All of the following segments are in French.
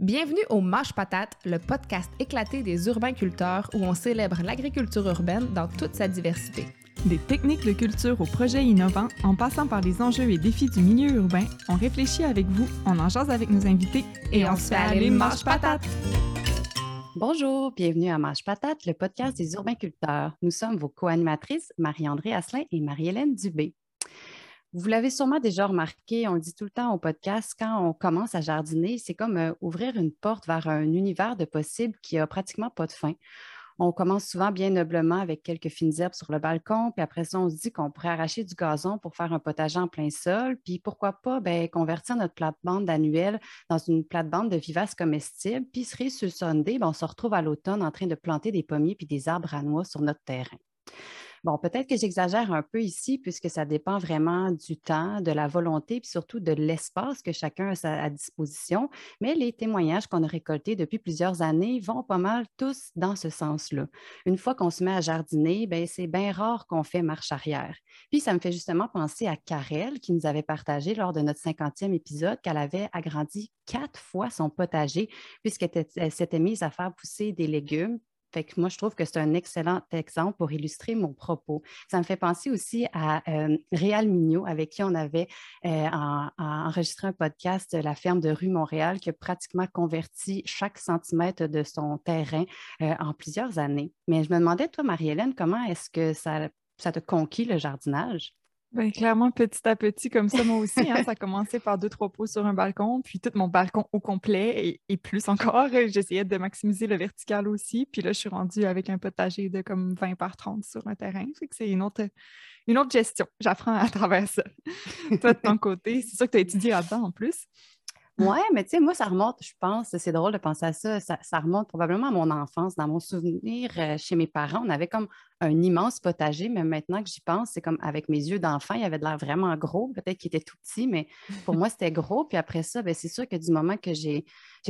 Bienvenue au Mâche Patate, le podcast éclaté des urbains culteurs où on célèbre l'agriculture urbaine dans toute sa diversité. Des techniques de culture aux projets innovants, en passant par les enjeux et défis du milieu urbain, on réfléchit avec vous, on en jase avec nos invités et, on, se fait aller Mâche Patate! Bonjour, bienvenue à Mâche Patate, le podcast des urbains culteurs. Nous sommes vos co-animatrices Marie-André Asselin et Marie-Hélène Dubé. Vous l'avez sûrement déjà remarqué, on le dit tout le temps au podcast, quand on commence à jardiner, c'est comme euh, ouvrir une porte vers un univers de possibles qui a pratiquement pas de fin. On commence souvent bien noblement avec quelques fines herbes sur le balcon, puis après ça, on se dit qu'on pourrait arracher du gazon pour faire un potager en plein sol, puis pourquoi pas ben, convertir notre plate-bande annuelle dans une plate-bande de vivaces comestibles, puis serait sur Sunday, ben, on se retrouve à l'automne en train de planter des pommiers puis des arbres à noix sur notre terrain. Bon, peut-être que j'exagère un peu ici puisque ça dépend vraiment du temps, de la volonté, puis surtout de l'espace que chacun a à disposition. Mais les témoignages qu'on a récoltés depuis plusieurs années vont pas mal tous dans ce sens-là. Une fois qu'on se met à jardiner, ben, c'est bien rare qu'on fait marche arrière. Puis ça me fait justement penser à Karel qui nous avait partagé lors de notre 50e épisode qu'elle avait agrandi quatre fois son potager puisqu'elle s'était mise à faire pousser des légumes fait que moi, je trouve que c'est un excellent exemple pour illustrer mon propos. Ça me fait penser aussi à euh, Réal Mignot, avec qui on avait euh, enregistré un podcast la ferme de rue Montréal, qui a pratiquement converti chaque centimètre de son terrain euh, en plusieurs années. Mais je me demandais, toi, Marie-Hélène, comment est-ce que ça, ça te conquis le jardinage? Bien, clairement, petit à petit, comme ça, moi aussi. Hein, ça a commencé par deux, trois pots sur un balcon, puis tout mon balcon au complet et, plus encore. J'essayais de maximiser le vertical aussi. Puis là, je suis rendue avec un potager de comme 20 par 30 sur un terrain. c'est une autre, une autre gestion. J'apprends à travers ça. Toi, de ton côté, c'est sûr que tu as étudié là-dedans en plus? Oui, mais tu sais, moi, ça remonte, je pense, c'est drôle de penser à ça, ça, remonte probablement à mon enfance. Dans mon souvenir, euh, chez mes parents, on avait comme un immense potager, mais maintenant que j'y pense, c'est comme avec mes yeux d'enfant, il avait de l'air vraiment gros, peut-être qu'il était tout petit, mais pour moi, c'était gros. Puis après ça, ben, c'est sûr que du moment que j'ai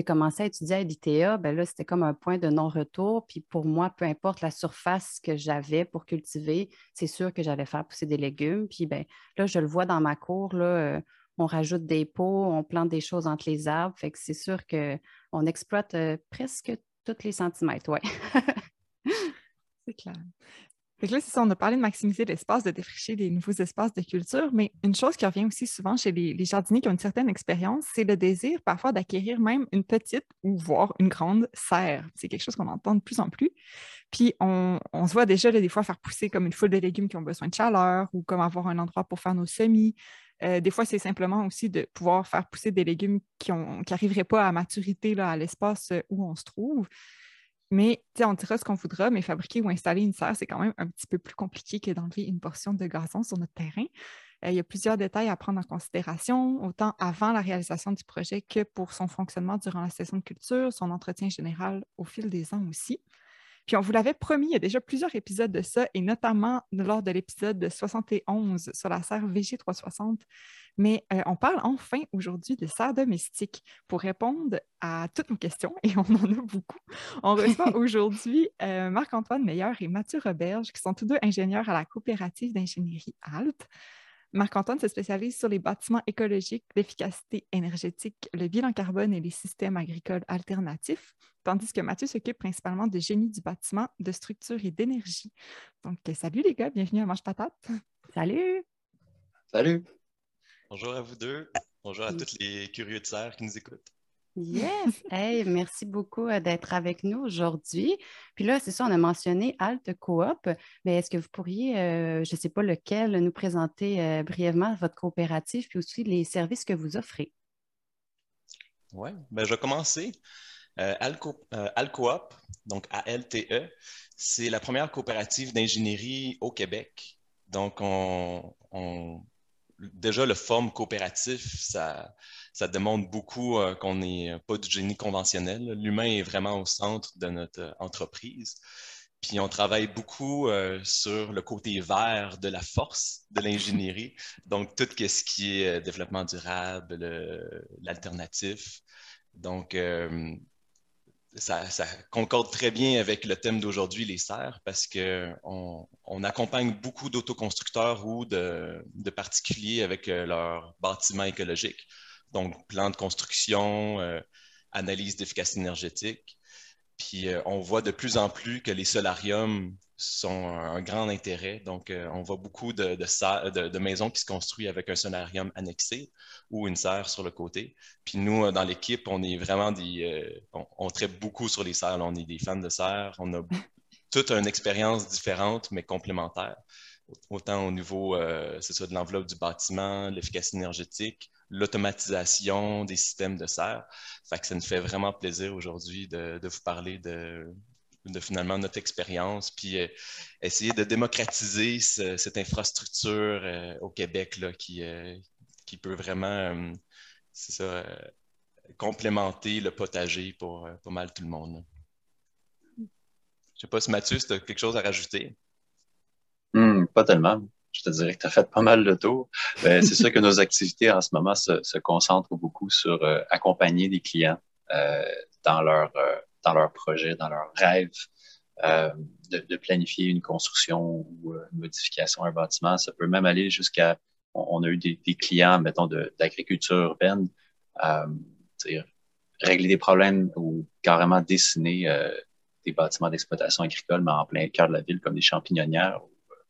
commencé à étudier à l'ITA, ben là, c'était comme un point de non-retour. Puis pour moi, peu importe la surface que j'avais pour cultiver, c'est sûr que j'allais faire pousser des légumes. Puis ben, là, je le vois dans ma cour, là, euh, on rajoute des pots, on plante des choses entre les arbres. Fait que c'est sûr qu'on exploite euh, presque tous les centimètres, oui. c'est clair. Fait que là, c'est ça, on a parlé de maximiser l'espace, de défricher des nouveaux espaces de culture, mais une chose qui revient aussi souvent chez les, jardiniers qui ont une certaine expérience, c'est le désir parfois d'acquérir même une petite ou voire une grande serre. C'est quelque chose qu'on entend de plus en plus. Puis on, se voit déjà des fois faire pousser comme une foule de légumes qui ont besoin de chaleur ou comme avoir un endroit pour faire nos semis. Euh, des fois, c'est simplement aussi de pouvoir faire pousser des légumes qui n'arriveraient pas à maturité là, à l'espace euh, où on se trouve. Mais on dira ce qu'on voudra, mais fabriquer ou installer une serre, c'est quand même un petit peu plus compliqué que d'enlever une portion de gazon sur notre terrain. Euh, il y a plusieurs détails à prendre en considération, autant avant la réalisation du projet que pour son fonctionnement durant la saison de culture, son entretien général au fil des ans aussi. Puis on vous l'avait promis, il y a déjà plusieurs épisodes de ça, et notamment lors de l'épisode 71 sur la serre VG360. Mais euh, on parle enfin aujourd'hui de serre domestique. Pour répondre à toutes nos questions, et on en a beaucoup, on reçoit aujourd'hui euh, Marc-Antoine Meilleur et Mathieu Roberge, qui sont tous deux ingénieurs à la coopérative d'ingénierie ALT. Marc-Antoine se spécialise sur les bâtiments écologiques, l'efficacité énergétique, le bilan carbone et les systèmes agricoles alternatifs, tandis que Mathieu s'occupe principalement de génie du bâtiment, de structure et d'énergie. Donc, salut les gars, bienvenue à Mange Patate. Salut! Salut! Bonjour à vous deux. Bonjour à tous les curieux de serre qui nous écoutent. Yes! Hey, merci beaucoup euh, d'être avec nous aujourd'hui. Puis là, c'est ça, on a mentionné Alt Coop, mais est-ce que vous pourriez, euh, je ne sais pas lequel, nous présenter euh, brièvement votre coopérative puis aussi les services que vous offrez? Oui, ben, je vais commencer. Alcoop, donc ALTE, c'est la première coopérative d'ingénierie au Québec. Donc, on, on déjà le forme coopératif, ça, ça demande beaucoup euh, qu'on n'est pas du génie conventionnel. L'humain est vraiment au centre de notre euh, entreprise. Puis on travaille beaucoup euh, sur le côté vert de la force de l'ingénierie. Donc, tout ce qui est développement durable, l'alternatif. Donc, ça, concorde très bien avec le thème d'aujourd'hui, les serres, parce qu'on on accompagne beaucoup d'autoconstructeurs ou de, particuliers avec euh, leurs bâtiments écologiques. Donc, plan de construction, euh, analyse d'efficacité énergétique. Puis on voit de plus en plus que les solariums sont un grand intérêt. Donc, on voit beaucoup de, maisons qui se construisent avec un solarium annexé ou une serre sur le côté. Puis nous, dans l'équipe, on est vraiment des... on, traite beaucoup sur les serres. On est des fans de serres. On a toute une expérience différente, mais complémentaire. Autant au niveau, euh, c'est ça, de l'enveloppe du bâtiment, l'efficacité énergétique, l'automatisation des systèmes de serre. Fait que ça nous fait vraiment plaisir aujourd'hui de, vous parler de, finalement notre expérience, puis euh, essayer de démocratiser cette infrastructure euh, au Québec là, qui, peut vraiment, complémenter le potager pour pas mal tout le monde. Je ne sais pas si Mathieu, tu as quelque chose à rajouter? Hmm, pas tellement. Je te dirais que tu as fait pas mal de tour. Ben, c'est sûr que nos activités en ce moment se, concentrent beaucoup sur euh, accompagner des clients euh, dans leur euh, dans leurs projets, dans leurs rêves, de, planifier une construction ou une modification à un bâtiment. Ça peut même aller jusqu'à on, a eu des, clients, mettons, d'agriculture urbaine, régler des problèmes ou carrément dessiner des bâtiments d'exploitation agricole, mais en plein cœur de la ville, comme des champignonnières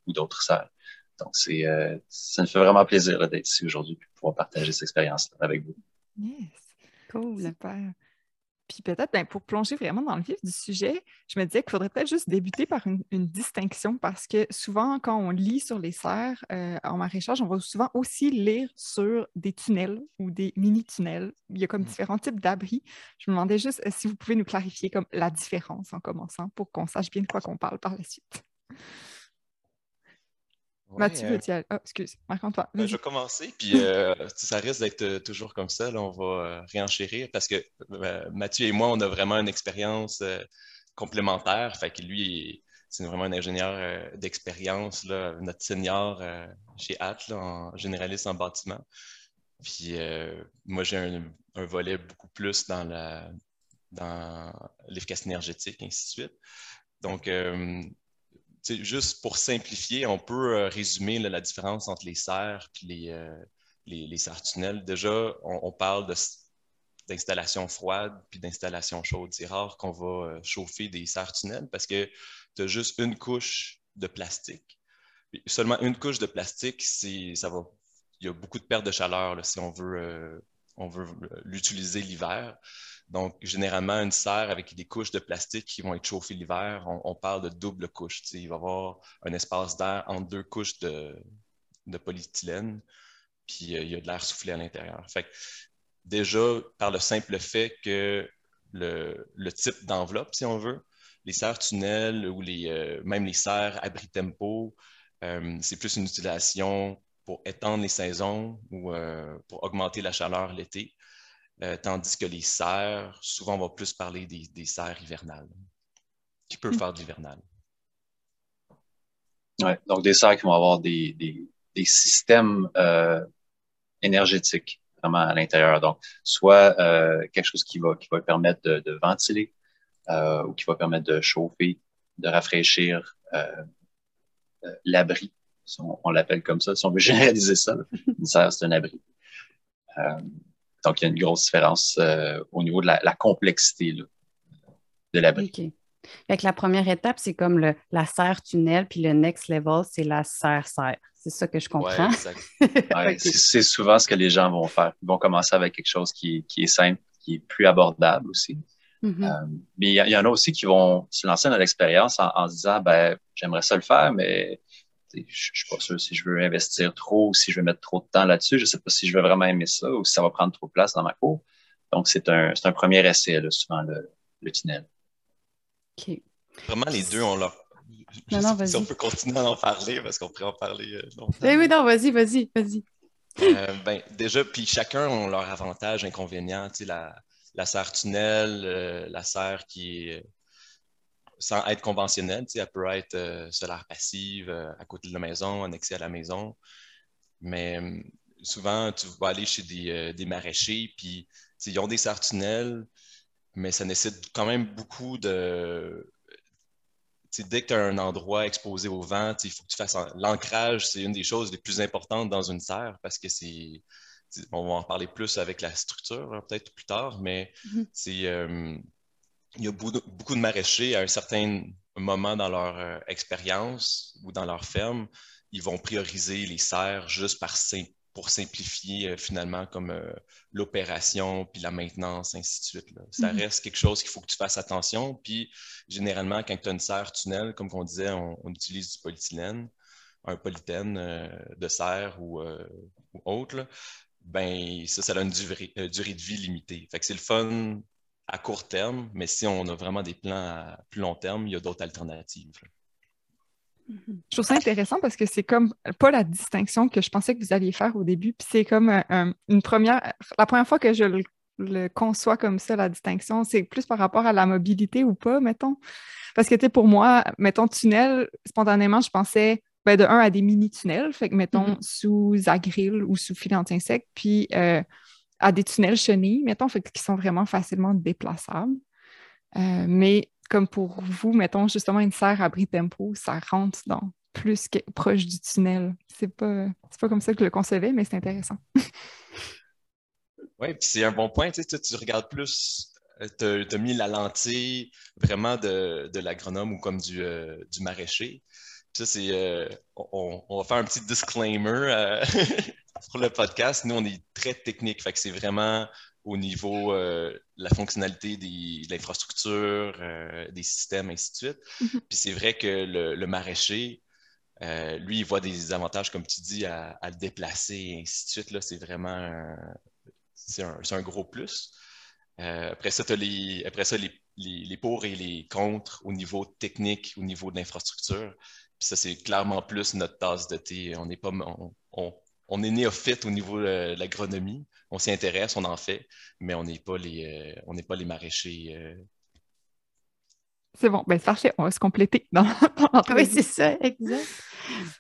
ou, d'autres serres. Donc, c'est, euh, ça me fait vraiment plaisir d'être ici aujourd'hui et de pouvoir partager cette expérience avec vous. Yes, cool. Super. Puis peut-être, ben, pour plonger vraiment dans le vif du sujet, je me disais qu'il faudrait peut-être juste débuter par une, distinction parce que souvent, quand on lit sur les serres euh, en maraîchage, on va souvent aussi lire sur des tunnels ou des mini-tunnels. Il y a comme mmh. différents types d'abris. Je me demandais juste euh, si vous pouvez nous clarifier comme la différence en commençant pour qu'on sache bien de quoi qu'on parle par la suite. Mathieu, euh... tu... oh, excuse, Marc-Antoine. Ben, je vais commencer, puis euh, ça risque d'être euh, toujours comme ça. Là, on va euh, réenchérir parce que Mathieu et moi, on a vraiment une expérience complémentaire. Fait que lui, c'est vraiment un ingénieur d'expérience, notre senior chez AT, en généraliste en bâtiment. Puis moi, j'ai un, un, volet beaucoup plus dans la dans l'efficacité énergétique, et ainsi de suite. Donc, juste pour simplifier, on peut euh, résumer la différence entre les serres et les, euh, les, serres tunnels. Déjà, on, parle d'installation froide puis d'installation chaude. C'est rare qu'on va euh, chauffer des serres tunnels parce que tu as juste une couche de plastique. seulement une couche de plastique, ça va. Il y a beaucoup de perte de chaleur si on veut l'utiliser l'hiver. Donc, généralement, une serre avec des couches de plastique qui vont être chauffées l'hiver, on, parle de double couche. Il va y avoir un espace d'air entre deux couches de, polyéthylène, puis euh, il y a de l'air soufflé à l'intérieur. Déjà, par le simple fait que le, type d'enveloppe, si on veut, les serres tunnels ou les, euh, même les serres abri tempo, euh, c'est plus une utilisation pour étendre les saisons ou pour augmenter la chaleur l'été. Euh, tandis que les serres, souvent, on va plus parler des, serres hivernales, qui peuvent hmm. faire de l'hivernal. Oui, donc des serres qui vont avoir des, systèmes euh, énergétiques vraiment à l'intérieur. Donc, soit euh, quelque chose qui va, qui va permettre de, ventiler ou qui va permettre de chauffer, de rafraîchir l'abri. On, on l'appelle comme ça. Si on veut généraliser ça, une serre, c'est un abri. Donc, il y a une grosse différence euh, au niveau de la, complexité de l'abri. OK. Fait la première étape, c'est comme le, la serre tunnel, puis le next level, c'est la serre-serre. C'est ça que je comprends. Ouais, C'est souvent ce que les gens vont faire. Ils vont commencer avec quelque chose qui, est simple, qui est plus abordable aussi. Mm-hmm. Euh, mais il y, en a aussi qui vont se lancer dans l'expérience en, en, se disant, ben, j'aimerais ça le faire, mais je ne suis pas sûr si je veux investir trop ou si je veux mettre trop de temps là-dessus. Je ne sais pas si je veux vraiment aimer ça ou si ça va prendre trop de place dans ma cour. Donc, c'est un, un, premier essai, là, souvent, le, le, tunnel. OK. Vraiment, les deux ont leur. non, non, si on peut continuer à en parler parce qu'on pourrait en parler euh, longtemps. Eh oui, non, vas-y, vas-y, vas-y. Euh, ben, déjà, puis chacun a leur avantage, inconvénient. La, la serre tunnel, euh, la serre qui est sans être conventionnelle. Elle peut être euh, solaire passive euh, à côté de la maison, annexée à la maison. Mais euh, souvent, tu vas aller chez des, maraîchers, puis ils ont des serres tunnels, mais ça nécessite quand même beaucoup de. dès que tu as un endroit exposé au vent, il faut que tu fasses. L'ancrage, c'est une des choses les plus importantes dans une serre parce que c'est on va en parler plus avec la structure hein, peut-être plus tard, mais mm-hmm. c'est euh, il y a beaucoup de maraîchers à un certain moment dans leur euh, expérience ou dans leur ferme, ils vont prioriser les serres juste par pour simplifier euh, finalement comme l'opération, puis la maintenance, ainsi de suite. Ça mm-hmm. reste quelque chose qu'il faut que tu fasses attention. Puis généralement, quand tu as une serre tunnel, comme on disait, on, utilise du polyéthylène, un polythène de serre ou, ou autre ben ça, ça a une durée, euh, durée de vie limitée. Fait que c'est le fun à court terme, mais si on a vraiment des plans à plus long terme, il y a d'autres alternatives. Je trouve ça intéressant parce que c'est comme pas la distinction que je pensais que vous alliez faire au début, puis c'est comme une première, la première fois que je le, conçois comme ça, la distinction, c'est plus par rapport à la mobilité ou pas, mettons. Parce que, tu pour moi, mettons, tunnel, spontanément, je pensais ben, de un à des mini-tunnels, fait que mettons mm-hmm. sous agril ou sous filet anti-insectes, puis euh, à des tunnels chenilles, mettons, fait qui sont vraiment facilement déplaçables. Euh, mais comme pour vous, mettons justement une serre à bris tempo, ça rentre dans plus que proche du tunnel. C'est pas, pas comme ça que je le concevais, mais c'est intéressant. oui, puis c'est un bon point. Tu, regardes plus euh, tu as, mis la lentille vraiment de, de l'agronome ou comme du, du maraîcher. Ça, c'est. Euh, on, va faire un petit disclaimer euh, pour le podcast. Nous, on est très technique. Fait que c'est vraiment au niveau euh, de la fonctionnalité de l'infrastructure, des systèmes, ainsi de suite. Mm-hmm. Puis c'est vrai que le, maraîcher, lui, il voit des avantages, comme tu dis, à, le déplacer, ainsi de suite. Là, c'est vraiment un, c'est un, gros plus. après ça, tu as les, après ça, les, les, pour et les contre au niveau technique, au niveau de l'infrastructure. Ça, c'est clairement plus notre tasse de thé. On n'est pas, on, est néophyte au niveau de l'agronomie. On s'y intéresse, on en fait, mais on n'est pas les, euh, on n'est pas les maraîchers euh, c'est bon, ben, c'est on va se compléter dans, Oui, c'est ça, exact.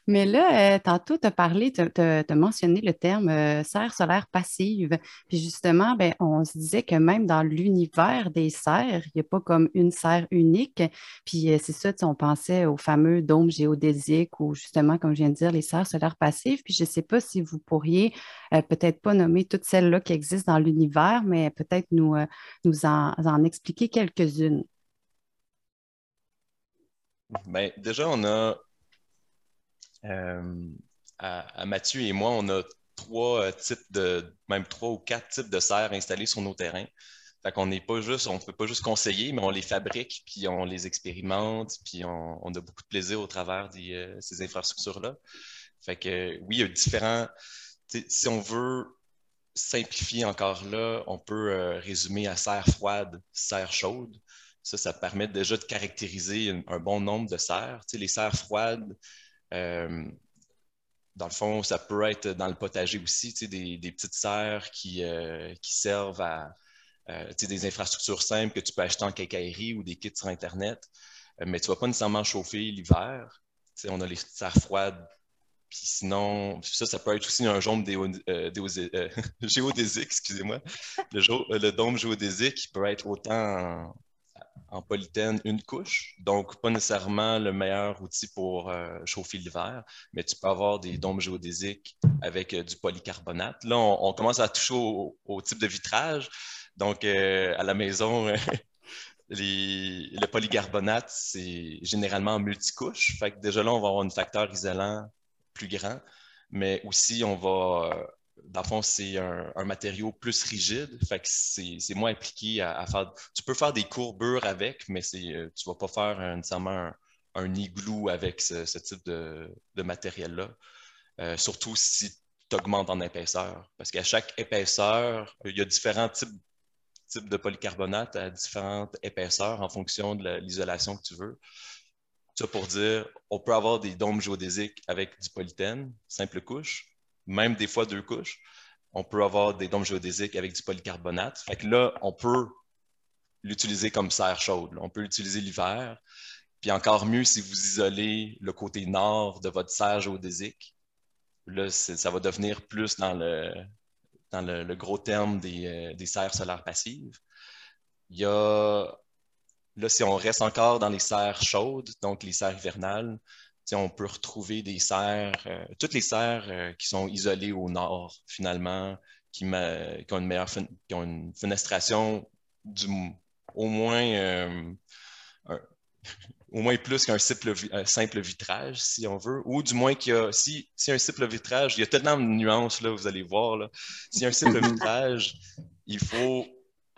Mais là, euh, tantôt, tu as parlé, tu as, mentionné le terme euh, serre solaire passive. Puis justement, ben, on se disait que même dans l'univers des serres, il n'y a pas comme une serre unique. Puis euh, c'est ça, on pensait aux fameux dômes géodésiques ou justement, comme je viens de dire, les serres solaires passives. Puis je ne sais pas si vous pourriez peut-être pas nommer toutes celles-là qui existent dans l'univers, mais peut-être nous, nous en expliquer quelques-unes. Ben, déjà, on a, euh, à, Mathieu et moi, on a trois euh, types de, même trois ou quatre types de serres installées sur nos terrains. Fait qu'on n'est pas juste, on ne peut pas juste conseiller, mais on les fabrique, puis on les expérimente, puis on, a beaucoup de plaisir au travers de euh, ces infrastructures-là. Fait que oui, il y a différents. Si on veut simplifier encore là, on peut résumer à serre froide, serre chaude. Ça, ça permet déjà de caractériser un, bon nombre de serres. Tu sais, les serres froides, euh, dans le fond, ça peut être dans le potager aussi, tu sais, des, petites serres qui, euh, servent à euh, tu sais, des infrastructures simples que tu peux acheter en quincaillerie ou des kits sur Internet, mais tu ne vas pas nécessairement chauffer l'hiver. On a les serres froides puis sinon, ça, ça peut être aussi un jaune géodésique, excusez-moi. Le, le, dôme géodésique peut être autant polythène une couche, donc pas nécessairement le meilleur outil pour euh, chauffer l'hiver, mais tu peux avoir des dômes géodésiques avec euh, du polycarbonate. Là, on, commence à toucher au, type de vitrage. Donc, euh, à la maison, le polycarbonate, c'est généralement multicouche. Fait que déjà là, on va avoir un facteur isolant plus grand, mais aussi on va dans le fond, c'est un, matériau plus rigide, fait que c'est moins appliqué à, faire. Tu peux faire des courbures avec, mais euh, tu ne vas pas faire nécessairement un, igloo avec ce, type de, matériel-là. Euh, surtout si tu augmentes en épaisseur. Parce qu'à chaque épaisseur, il y a différents types, types de polycarbonate à différentes épaisseurs en fonction de l'isolation que tu veux. Ça pour dire, on peut avoir des dômes géodésiques avec du polythène, simple couche, même des fois deux couches. On peut avoir des dômes géodésiques avec du polycarbonate. Fait que là, on peut l'utiliser comme serre chaude. On peut l'utiliser l'hiver. Puis encore mieux si vous isolez le côté nord de votre serre géodésique. Là, ça va devenir plus dans le, dans le, gros terme des, euh, des, serres solaires passives. Il y a, là, si on reste encore dans les serres chaudes, donc les serres hivernales, on peut retrouver des serres, euh, toutes les serres euh, qui sont isolées au nord, finalement, qui, ont une meilleure qui ont une fenestration du, au moins euh, au moins plus qu'un simple, simple, vitrage, si on veut, ou du moins qu'il y a, si, si un simple vitrage, il y a tellement de nuances, là, vous allez voir, là. si un simple vitrage, il faut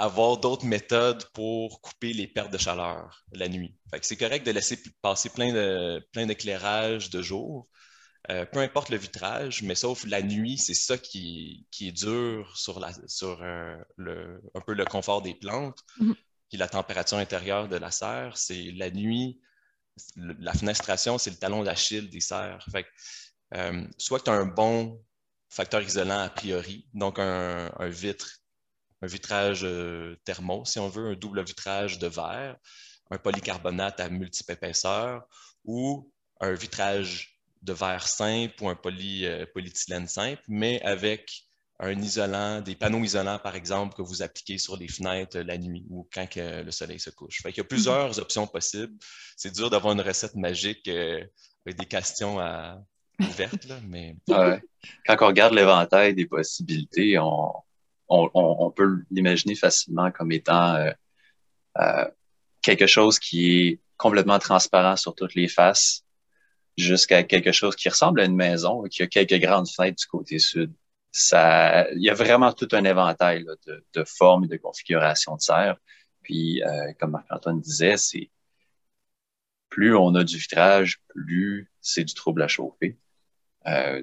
avoir d'autres méthodes pour couper les pertes de chaleur la nuit. c'est correct de laisser passer plein de plein d'éclairage de jour, euh, peu importe le vitrage, mais sauf la nuit, c'est ça qui, qui, est dur sur, la, sur euh, le, un peu le confort des plantes. Mm-hmm. Puis la température intérieure de la serre, c'est la nuit, la fenestration, c'est le talon d'Achille des serres. Fait euh, soit tu as un bon facteur isolant a priori, donc un, un vitre un vitrage euh, thermo, si on veut, un double vitrage de verre, un polycarbonate à multiples épaisseurs ou un vitrage de verre simple ou un poly, euh, polyéthylène simple, mais avec un isolant, des panneaux isolants, par exemple, que vous appliquez sur les fenêtres la nuit ou quand le soleil se couche. Fait Il y a plusieurs mm-hmm. options possibles. C'est dur d'avoir une recette magique euh, avec des questions ouvertes, mais... Quand on regarde l'éventail des possibilités, on, on, peut l'imaginer facilement comme étant euh, euh, quelque chose qui est complètement transparent sur toutes les faces, jusqu'à quelque chose qui ressemble à une maison, qui a quelques grandes fenêtres du côté sud. Ça, il y a vraiment tout un éventail de, formes et de configurations de serre. Puis, euh, comme Marc-Antoine disait, c'est plus on a du vitrage, plus c'est du trouble à chauffer.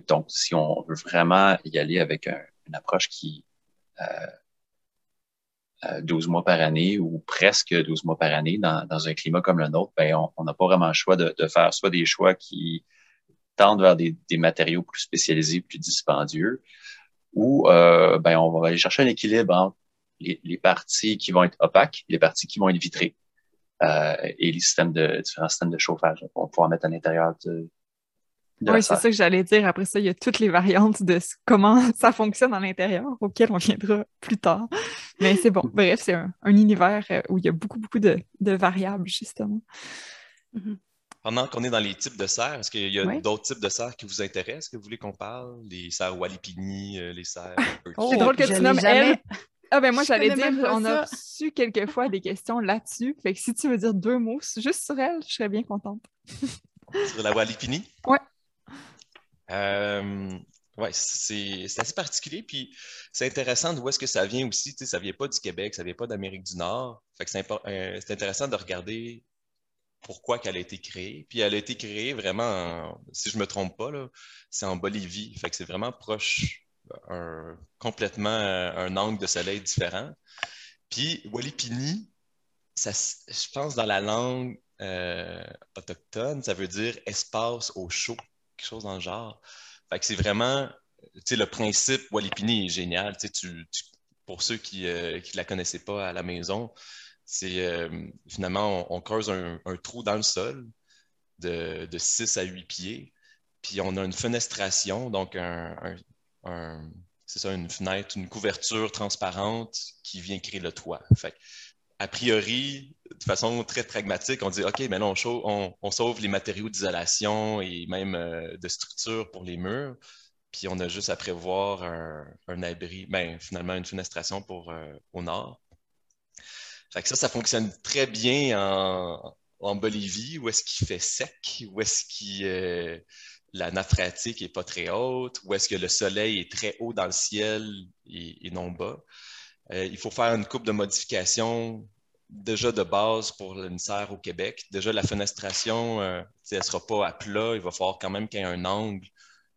donc, si on veut vraiment y aller avec une approche qui 12 euh, mois par année ou presque 12 mois par année dans, un climat comme le nôtre, ben, on n'a pas vraiment le choix de, faire soit des choix qui tendent vers des, matériaux plus spécialisés, plus dispendieux, ou euh, ben, on va aller chercher un équilibre entre les, parties qui vont être opaques, les parties qui vont être vitrées, euh, et les systèmes de différents systèmes de chauffage. Qu'on pouvoir mettre à l'intérieur de, oui, c'est ça que j'allais dire. Après ça, il y a toutes les variantes de comment ça fonctionne à l'intérieur, auxquelles on viendra plus tard. Mais c'est bon. Bref, c'est un, univers euh, où il y a beaucoup, beaucoup de, variables, justement. Mm-hmm. Pendant qu'on est dans les types de serres, est-ce qu'il y a d'autres types de serres qui vous intéressent, que vous voulez qu'on parle? Les serres Walipini, euh, les serres... oh, c'est drôle que tu nommes elle. Ah ben moi, j'allais dire, on a reçu quelquefois des questions là-dessus. Fait que si tu veux dire deux mots juste sur elle, je serais bien contente. sur la Walipini? Ouais. Euh, c'est assez particulier. Puis c'est intéressant d'où est-ce que ça vient aussi. Tu sais, ça ne vient pas du Québec, ça ne vient pas d'Amérique du Nord. Fait que c'est euh, intéressant de regarder pourquoi qu'elle a été créée. Puis elle a été créée vraiment, si je ne me trompe pas, c'est en Bolivie. Fait que c'est vraiment proche, complètement un angle de soleil différent. Puis Walipini, ça, je pense dans la langue euh, autochtone, ça veut dire espace au chaud quelque chose dans le genre. Fait que c'est vraiment, tu sais, le principe Walipini est génial. Tu, tu, pour ceux qui ne euh, la connaissaient pas à la maison, c'est euh, finalement, on, creuse un, trou dans le sol de, de, 6 à 8 pieds, puis on a une fenestration, donc c'est ça, une fenêtre, une couverture transparente qui vient créer le toit. A priori, de façon très pragmatique, on dit OK, mais là, on, sauve les matériaux d'isolation et même euh, de structure pour les murs. Puis on a juste à prévoir un, abri, ben, finalement une fenestration pour, euh, au nord. Ça, ça fonctionne très bien en, Bolivie, où est-ce qu'il fait sec, où est-ce que euh, la nappe phréatique n'est pas très haute, où est-ce que le soleil est très haut dans le ciel et non bas. Euh, il faut faire une coupe de modifications déjà de base pour une serre au Québec. Déjà, la fenestration, euh, elle ne sera pas à plat. Il va falloir quand même qu'il y ait un angle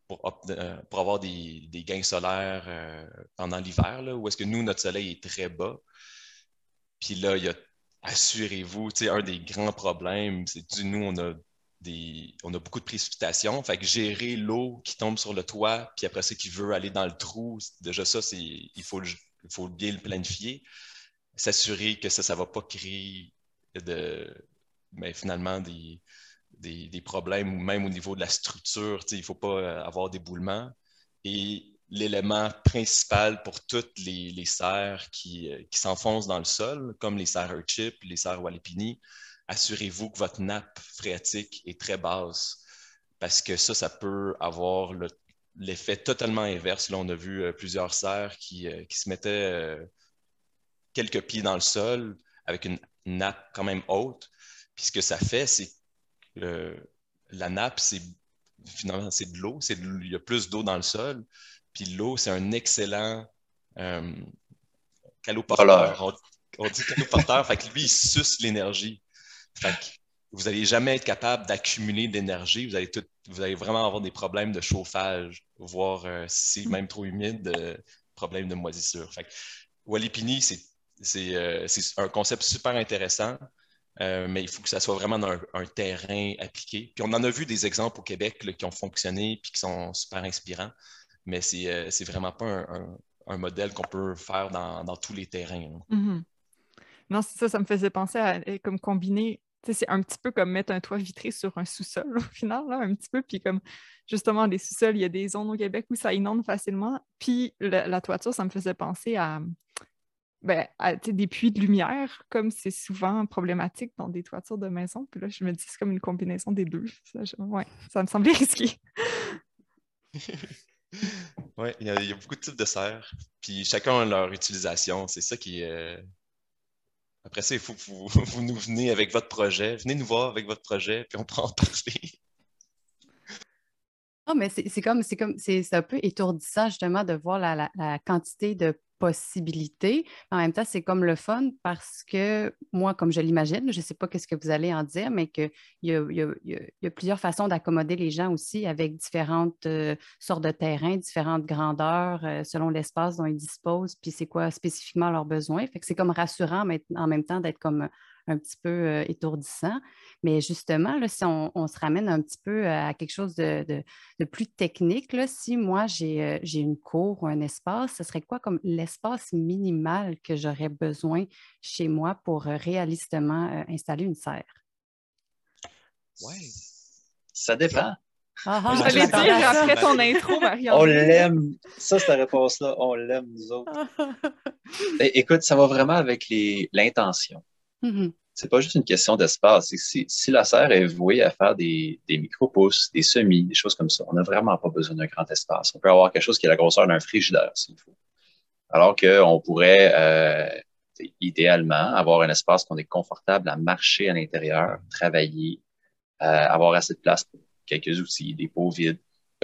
pour, euh, avoir des, gains solaires pendant l'hiver, où est-ce que nous, notre soleil est très bas. Puis là, il y a, assurez-vous, un des grands problèmes, c'est que nous, on a beaucoup de précipitations. Fait que gérer l'eau qui tombe sur le toit, puis après ça, qui veut aller dans le trou, déjà ça, c'est, il faut le il faut bien le planifier, s'assurer que ça ne va pas créer de, mais finalement des, des, problèmes, même au niveau de la structure, il ne faut pas euh, avoir d'éboulement. Et l'élément principal pour toutes les, les serres qui, euh, qui s'enfoncent dans le sol, comme les serres Earthchip, les serres Walipini, assurez-vous que votre nappe phréatique est très basse parce que ça, ça peut avoir le l'effet totalement inverse. Là, on a vu euh, plusieurs serres qui, euh, qui, se mettaient quelques pieds dans le sol avec une nappe quand même haute. Puis ce que ça fait, c'est que la nappe, c'est finalement c'est de l'eau. Il y a plus d'eau dans le sol. Puis l'eau, c'est un excellent euh, caloporteur. On, on, dit caloporteur, fait que lui, il suce l'énergie. Fait que vous n'allez jamais être capable d'accumuler d'énergie. Vous, allez vous allez vraiment avoir des problèmes de chauffage, voire euh, si c'est même trop humide, euh, problèmes de moisissure. Fait Walipini, c'est euh, un concept super intéressant. Euh, mais il faut que ça soit vraiment un, un, terrain appliqué. Puis on en a vu des exemples au Québec qui ont fonctionné puis qui sont super inspirants, mais c'est euh, vraiment pas un, modèle qu'on peut faire dans, tous les terrains. Mm-hmm. Non, ça, ça me faisait penser à comme combiner c'est un petit peu comme mettre un toit vitré sur un sous-sol au final, un petit peu. Puis comme justement, des sous-sols, il y a des zones au Québec où ça inonde facilement. Puis la toiture, ça me faisait penser à, ben, des puits de lumière, comme c'est souvent problématique dans des toitures de maison. Puis là, je me dis, c'est comme une combinaison des deux. Ça, ouais, ça me semblait risqué. oui, il y, a beaucoup de types de serres. Puis chacun a leur utilisation. C'est ça qui est. Euh, après ça, il faut que vous, vous, nous venez avec votre projet. Venez nous voir avec votre projet, puis on prend en parler. Non, mais c'est comme, c'est comme, c'est un peu étourdissant justement de voir la, la, la quantité de possibilités. En même temps, c'est comme le fun parce que moi, comme je l'imagine, je ne sais pas ce que vous allez en dire, mais qu'il y, a plusieurs façons d'accommoder les gens aussi avec différentes euh, sortes de terrains, différentes grandeurs euh, selon l'espace dont ils disposent, puis c'est quoi spécifiquement leurs besoins. C'est comme rassurant, mais en même temps d'être comme un petit peu euh, étourdissant. Mais justement, là, si on, se ramène un petit peu à quelque chose de, plus technique, là, si moi euh, j'ai une cour ou un espace, ce serait quoi comme l'espace minimal que j'aurais besoin chez moi pour euh, réalistement installer une serre? Oui, ça dépend. Ah, ah, J'allais dire après ton intro, Marianne. On l'aime. Ça, cette réponse-là, on l'aime, nous autres. Écoute, ça va vraiment avec l'intention. Mm-hmm. C'est pas juste une question d'espace. Si, si la serre est vouée à faire des, des micro-pousses, des semis, des choses comme ça, on n'a vraiment pas besoin d'un grand espace. On peut avoir quelque chose qui est la grosseur d'un frigidaire s'il faut. Alors qu'on pourrait euh, idéalement avoir un espace qu'on est confortable à marcher à l'intérieur, travailler, euh, avoir assez de place pour quelques outils, des pots vides.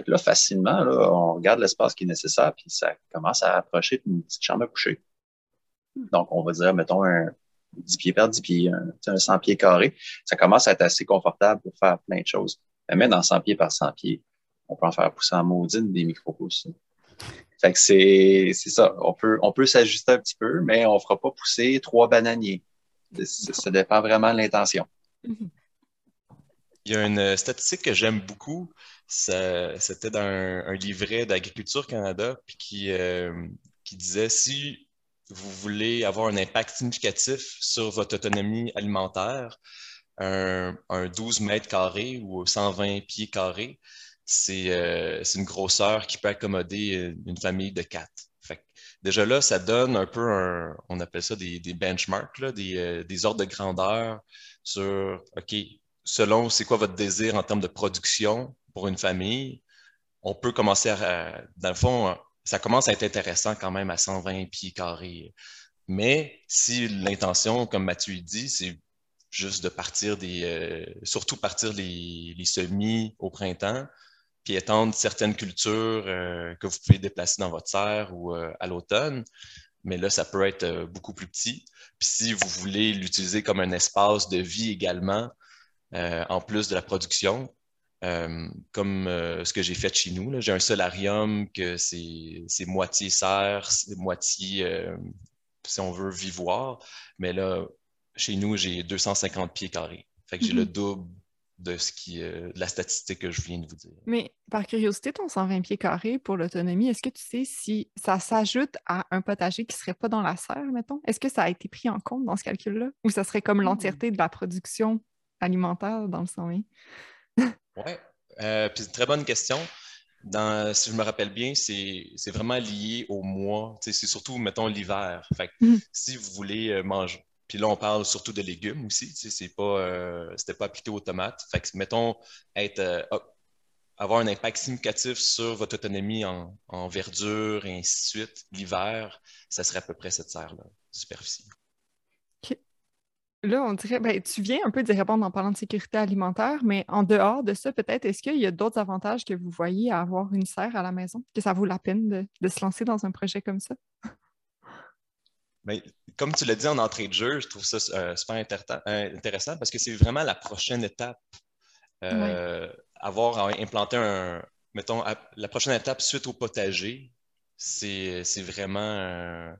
là, facilement, là, on regarde l'espace qui est nécessaire, puis ça commence à approcher d'une petite chambre à coucher. Hmm. Donc, on va dire, mettons, un, 10 pieds par 10 pieds, un, 100 pieds carrés, ça commence à être assez confortable pour faire plein de choses. Mais dans 100 pieds par 100 pieds, on peut en faire pousser en maudine des micro-pousses. Fait que c'est, ça. On peut, on peut s'ajuster un petit peu, mais on ne fera pas pousser trois bananiers. Ça, dépend vraiment de l'intention. Il y a une statistique que j'aime beaucoup. C'était dans un, livret d'Agriculture Canada puis qui, euh, qui disait si vous voulez avoir un impact significatif sur votre autonomie alimentaire, un, 12 mètres carrés ou 120 pieds carrés, euh, c'est une grosseur qui peut accommoder une famille de quatre. déjà là, ça donne un peu un, on appelle ça des, benchmarks, des, euh, des, ordres de grandeur sur, OK, selon c'est quoi votre désir en termes de production pour une famille, on peut commencer à, dans le fond, ça commence à être intéressant quand même à 120 pieds carrés. Mais si l'intention, comme Mathieu dit, c'est juste de partir des, euh, surtout partir les, semis au printemps, puis étendre certaines cultures euh, que vous pouvez déplacer dans votre serre ou euh, à l'automne. Mais là, ça peut être beaucoup plus petit. Puis si vous voulez l'utiliser comme un espace de vie également, en plus de la production, euh, comme euh, ce que j'ai fait chez nous. J'ai un solarium que c'est moitié serre, moitié, euh, si on veut, vivoire. Mais là, chez nous, j'ai 250 pieds carrés. Fait que j'ai le mhm. double de ce qui de la statistique que je viens de vous dire. Mais par curiosité, ton 120 pieds carrés pour l'autonomie, est-ce que tu sais si ça s'ajoute à un potager qui ne serait pas dans la serre, mettons? Est-ce que ça a été pris en compte dans ce calcul-là? Ou ça serait comme hmm. l'entièreté de la production alimentaire dans le 120? Oui. Euh, puis une très bonne question. Dans, si je me rappelle bien, c'est vraiment lié au mois. C'est surtout, mettons, l'hiver. Fait mm. si vous voulez euh, manger, puis là, on parle surtout de légumes aussi. C'est pas, euh, c'était pas appliqué aux tomates. Fait que, mettons, être avoir un impact significatif sur votre autonomie en, verdure et ainsi de suite, l'hiver, ça serait à peu près cette serre-là, superficie. Là, on dirait, ben, tu viens un peu d'y répondre en parlant de sécurité alimentaire, mais en dehors de ça, peut-être, est-ce qu'il y a d'autres avantages que vous voyez à avoir une serre à la maison, que ça vaut la peine de, se lancer dans un projet comme ça? Ben, comme tu l'as dit en entrée de jeu, je trouve ça euh, super intéressant parce que c'est vraiment la prochaine étape. Euh, avoir implanté un, mettons, la prochaine étape suite au potager, c'est vraiment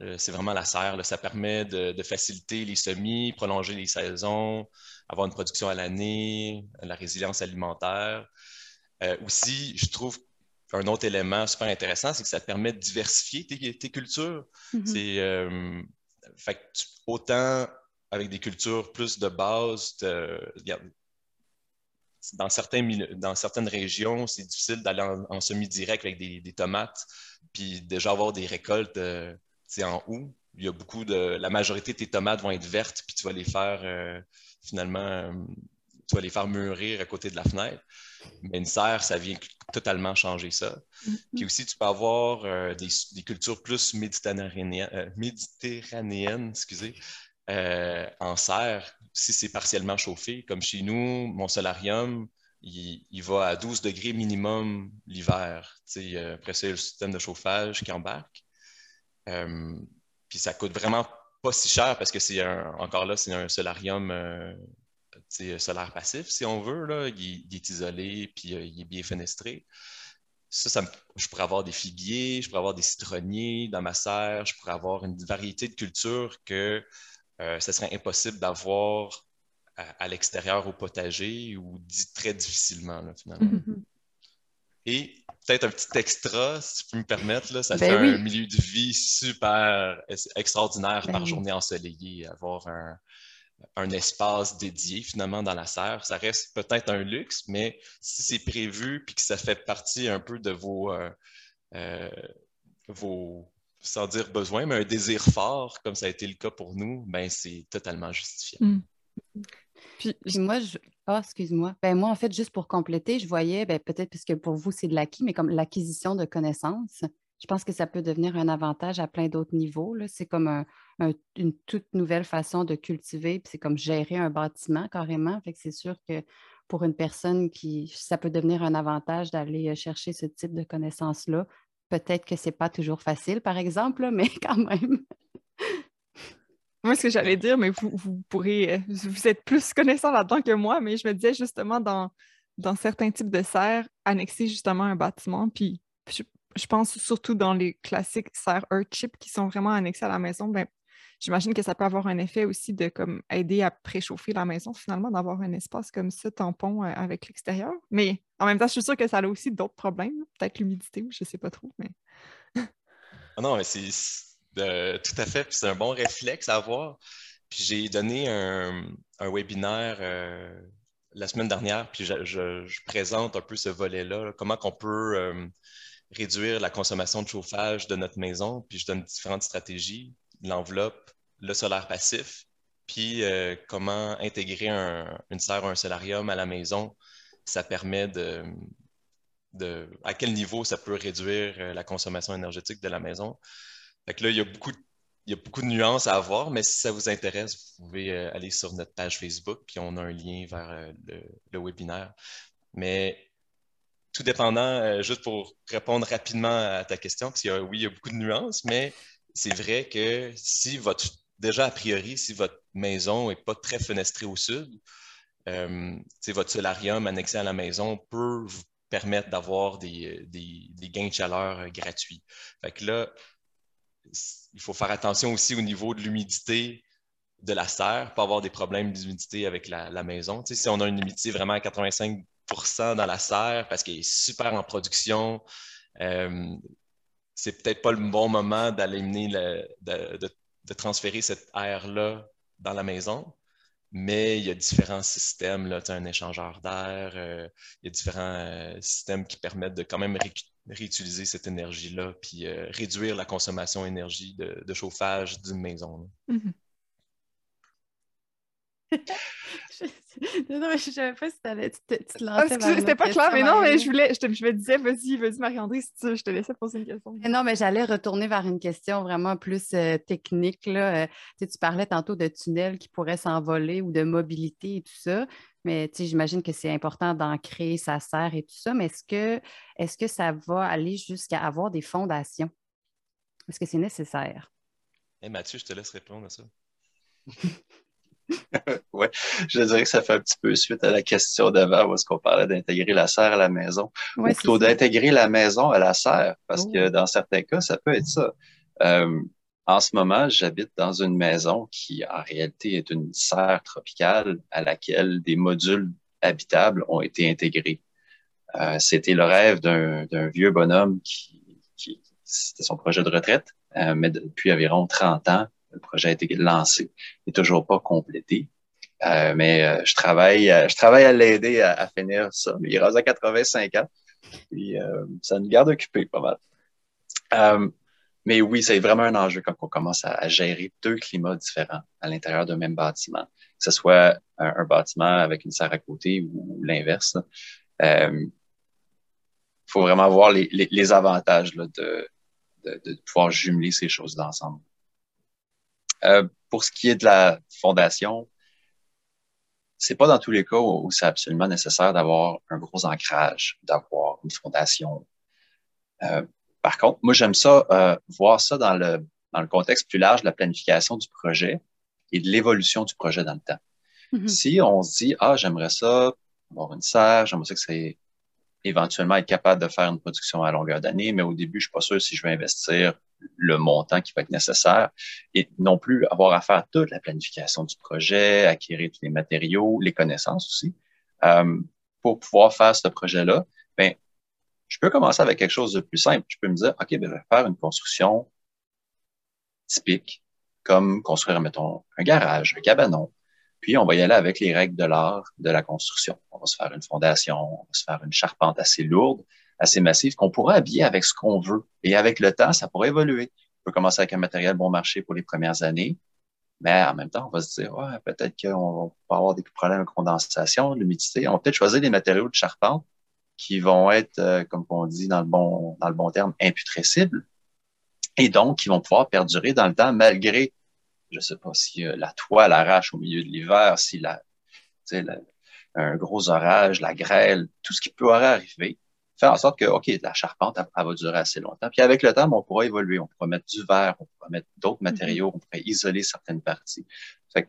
euh, c'est vraiment la serre. Ça permet de, faciliter les semis, prolonger les saisons, avoir une production à l'année, la résilience alimentaire. Euh, aussi, je trouve un autre élément super intéressant, c'est que ça permet de diversifier tes, cultures. Mm-hmm. C'est euh, autant avec des cultures plus de base, dans, certains, dans certaines régions, c'est difficile d'aller en, semi-direct avec des, tomates, puis déjà avoir des récoltes c'est en août. Il y a beaucoup de. La majorité de tes tomates vont être vertes, puis tu vas les faire euh, finalement, euh, tu vas les faire mûrir à côté de la fenêtre. Mais une serre, ça vient totalement changer ça. Mm-hmm. Puis aussi, tu peux avoir euh, des, cultures plus méditerranéennes, méditerranéennes excusez, en serre, si c'est partiellement chauffé. Comme chez nous, mon solarium, il, va à 12 degrés minimum l'hiver. après ça, il y a le système de chauffage qui embarque. Euh, puis ça coûte vraiment pas si cher parce que c'est encore là, c'est un solarium euh, solaire passif, si on veut. Là. Il, est isolé, puis euh, il est bien fenestré. Ça, je pourrais avoir des figuiers, je pourrais avoir des citronniers dans ma serre, je pourrais avoir une variété de cultures que ce serait impossible d'avoir à, l'extérieur au potager ou très difficilement, finalement. Mm-hmm. Et peut-être un petit extra, si tu peux me permettre, là, ça ben fait un milieu de vie super extraordinaire par ben journée ensoleillée, avoir un, espace dédié finalement dans la serre. Ça reste peut-être un luxe, mais si c'est prévu puis que ça fait partie un peu de vos, euh, euh, vos sans dire besoin, mais un désir fort, comme ça a été le cas pour nous, ben c'est totalement justifié. Mmh. Puis, moi, je... Ah, excuse-moi. Ben, moi, en fait, juste pour compléter, je voyais, ben, peut-être parce que pour vous, c'est de l'acquis, mais comme l'acquisition de connaissances, je pense que ça peut devenir un avantage à plein d'autres niveaux. C'est comme une toute nouvelle façon de cultiver, puis c'est comme gérer un bâtiment carrément. C'est sûr que pour une personne qui, ça peut devenir un avantage d'aller chercher ce type de connaissances-là. Peut-être que ce n'est pas toujours facile, par exemple, mais quand même. Moi, ce que j'allais dire, mais vous, pourrez, euh, vous êtes plus connaissant là-dedans que moi, mais je me disais justement dans, dans certains types de serres, annexer justement un bâtiment, puis je, pense surtout dans les classiques serres Earthship qui sont vraiment annexées à la maison, ben, j'imagine que ça peut avoir un effet aussi de comme aider à préchauffer la maison finalement, d'avoir un espace comme ça, tampon euh, avec l'extérieur. Mais en même temps, je suis sûre que ça a aussi d'autres problèmes, peut-être l'humidité ou je ne sais pas trop, mais. Ah non, mais c'est tout à fait. C'est un bon réflexe à avoir. Puis j'ai donné un, webinaire euh, la semaine dernière, puis je, présente un peu ce volet-là, comment qu'on peut euh, réduire la consommation de chauffage de notre maison. Puis je donne différentes stratégies, l'enveloppe, le solaire passif, puis euh, comment intégrer une serre ou un solarium à la maison. Ça permet de, à quel niveau ça peut réduire la consommation énergétique de la maison là, il y a beaucoup de il y a beaucoup de nuances à avoir, mais si ça vous intéresse, vous pouvez euh, aller sur notre page Facebook, puis on a un lien vers euh, le, webinaire. Mais tout dépendant, euh, juste pour répondre rapidement à ta question, parce qu'il oui, il y a beaucoup de nuances, mais c'est vrai que si votre, déjà a priori, si votre maison n'est pas très fenestrée au sud, votre solarium annexé à la maison peut vous permettre d'avoir des, des, gains de chaleur gratuits. Fait que là, il faut faire attention aussi au niveau de l'humidité de la serre, pas avoir des problèmes d'humidité avec la, maison. si on a une humidité vraiment à 85% dans la serre parce qu'elle est super en production, euh, c'est peut-être pas le bon moment d'aller de, transférer cette air-là dans la maison. Mais il y a différents systèmes. Tu as un échangeur d'air, euh, il y a différents euh, systèmes qui permettent de quand même réutiliser cette énergie-là, puis euh, réduire la consommation d'énergie de, chauffage d'une maison. Non, mais je ne savais pas si allais, tu, te, tu te ah, lançais. C'était pas clair, mais non, mais je voulais, je, te, je me disais, vas-y, vas-y, Marie-André, si tu, je te laissais poser une question. non, mais j'allais retourner vers une question vraiment plus euh, technique. Là. Euh, tu parlais tantôt de tunnels qui pourraient s'envoler ou de mobilité et tout ça. Mais j'imagine que c'est important d'ancrer sa serre et tout ça. Mais est-ce que, est que ça va aller jusqu'à avoir des fondations? Est-ce que c'est nécessaire? Eh Mathieu, je te laisse répondre à ça. oui, je dirais que ça fait un petit peu suite à la question d'avant où est-ce qu'on parlait d'intégrer la serre à la maison. Ouais, Ou plutôt d'intégrer la maison à la serre, parce que oh. dans certains cas, ça peut être ça. Euh, en ce moment, j'habite dans une maison qui, en réalité, est une serre tropicale à laquelle des modules habitables ont été intégrés. Euh, c'était le rêve d'un vieux bonhomme qui, qui c'était son projet de retraite, euh, mais depuis environ 30 ans, le projet a été lancé. N'est toujours pas complété. Euh, mais euh, je travaille, euh, je travaille à l'aider à, finir ça. il est à 85 ans. Puis ça nous garde occupés pas mal. mais oui, c'est vraiment un enjeu quand on commence à, gérer deux climats différents à l'intérieur d'un même bâtiment, que ce soit un, bâtiment avec une serre à côté ou, l'inverse. Il faut vraiment voir les, avantages de, de, de, pouvoir jumeler ces choses ensemble. Euh, pour ce qui est de la fondation, c'est pas dans tous les cas où, c'est absolument nécessaire d'avoir un gros ancrage, d'avoir une fondation. Euh, par contre, moi, j'aime ça, euh, voir ça dans le, dans le contexte plus large de la planification du projet et de l'évolution du projet dans le temps. Mm-hmm. Si on se dit, ah, j'aimerais ça avoir une serre, j'aimerais ça que c'est éventuellement être capable de faire une production à longueur d'année, mais au début, je suis pas sûr si je vais investir le montant qui va être nécessaire et non plus avoir à faire toute la planification du projet, acquérir tous les matériaux, les connaissances aussi. Euh, pour pouvoir faire ce projet-là, ben, je peux commencer avec quelque chose de plus simple. Je peux me dire, OK, ben, je vais faire une construction typique, comme construire, mettons, un garage, un cabanon. Puis, on va y aller avec les règles de l'art de la construction. On va se faire une fondation, on va se faire une charpente assez lourde assez massif qu'on pourra habiller avec ce qu'on veut. Et avec le temps, ça pourrait évoluer. On peut commencer avec un matériel bon marché pour les premières années, mais en même temps, on va se dire, ouais, peut-être qu'on va avoir des problèmes de condensation, l'humidité. On va peut-être choisir des matériaux de charpente qui vont être, euh, comme on dit dans le bon, dans le bon terme, imputrescibles et donc qui vont pouvoir perdurer dans le temps malgré, je sais pas si euh, la toile arrache au milieu de l'hiver, si la, la, un gros orage, la grêle, tout ce qui peut arriver faire en sorte que, OK, la charpente, elle, va durer assez longtemps. Puis avec le temps, on pourra évoluer. On pourra mettre du verre, on pourra mettre d'autres mm-hmm. matériaux, on pourrait isoler certaines parties. Fait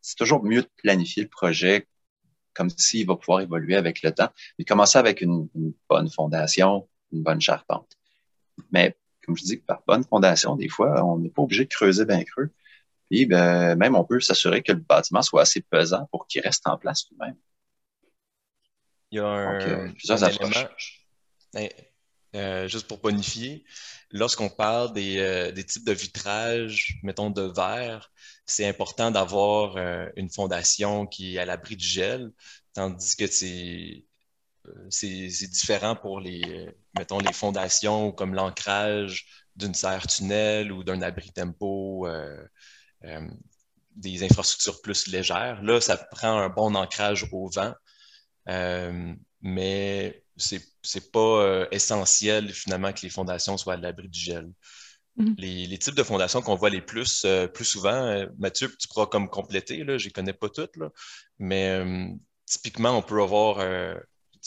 c'est toujours mieux de planifier le projet comme s'il va pouvoir évoluer avec le temps, mais commencer avec une, bonne fondation, une bonne charpente. Mais comme je dis, par bonne fondation, des fois, on n'est pas obligé de creuser bien creux. Puis ben, même, on peut s'assurer que le bâtiment soit assez pesant pour qu'il reste en place lui-même. Il y a un, euh, élément, ben, euh, juste pour bonifier, lorsqu'on parle euh, des, types de vitrage, mettons de verre, c'est important d'avoir une fondation qui est à l'abri du gel, tandis que c'est c'est différent pour les, mettons, les fondations comme l'ancrage d'une serre tunnel ou d'un abri tempo, des infrastructures plus légères. Là, ça prend un bon ancrage au vent euh, mais c'est n'est pas euh, essentiel finalement que les fondations soient à l'abri du gel. Mm-hmm. les, types de fondations qu'on voit les plus, euh, plus souvent, Mathieu, tu pourras comme compléter, là, je ne connais pas toutes, là, mais typiquement, on peut avoir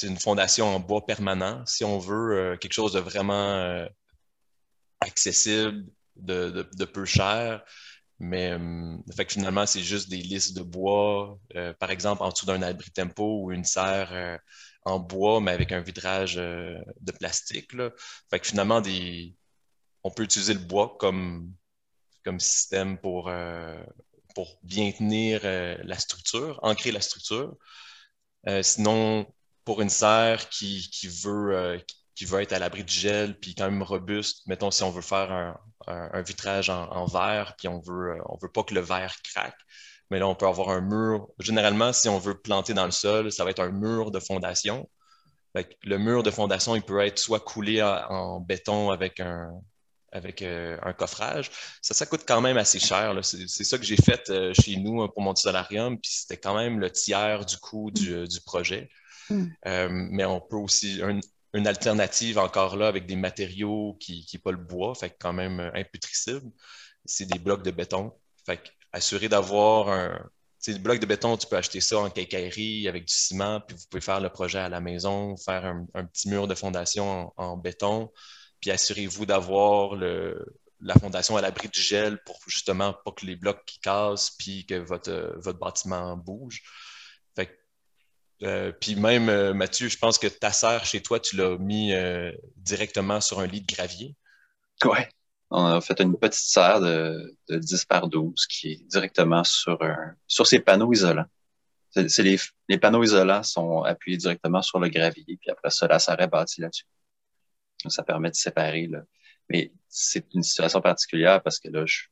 une fondation en bois permanent si on veut quelque chose de vraiment accessible, de, de, peu cher. Mais euh, fait que finalement, c'est juste des listes de bois, euh, par exemple, en dessous d'un abri tempo ou une serre euh, en bois, mais avec un vitrage de plastique. Là. Fait que finalement, des... on peut utiliser le bois comme, comme système pour, pour bien tenir la structure, ancrer la structure. sinon, pour une serre qui, qui veut, qui veut être à l'abri du gel, puis quand même robuste. Mettons, si on veut faire un, vitrage en, verre, puis on veut, euh, on veut pas que le verre craque, mais là, on peut avoir un mur. Généralement, si on veut planter dans le sol, ça va être un mur de fondation. le mur de fondation, il peut être soit coulé en, béton avec un, avec un coffrage. Ça, ça coûte quand même assez cher. C'est ça que j'ai fait chez nous pour mon solarium, puis c'était quand même le tiers du coût du, du projet. Mm. mais on peut aussi, une alternative encore là avec des matériaux qui n'est pas le bois, fait quand même euh, imputricible. C'est des blocs de béton. Fait assurer d'avoir un. C'est des blocs de béton, tu peux acheter ça en quincaillerie avec du ciment, puis vous pouvez faire le projet à la maison, faire un, petit mur de fondation en, béton, puis assurez-vous d'avoir la fondation à l'abri du gel pour justement pas que les blocs qui cassent puis que votre, votre bâtiment bouge. Euh, puis même, euh, Mathieu, je pense que ta serre chez toi, tu l'as mis euh, directement sur un lit de gravier. Oui. On a fait une petite serre de, 10 par 12 qui est directement sur, sur ces panneaux isolants. C'est les, les, panneaux isolants sont appuyés directement sur le gravier, puis après ça, la serre est bâtie là-dessus. Ça permet de séparer. Là. Mais c'est une situation particulière parce que là, je,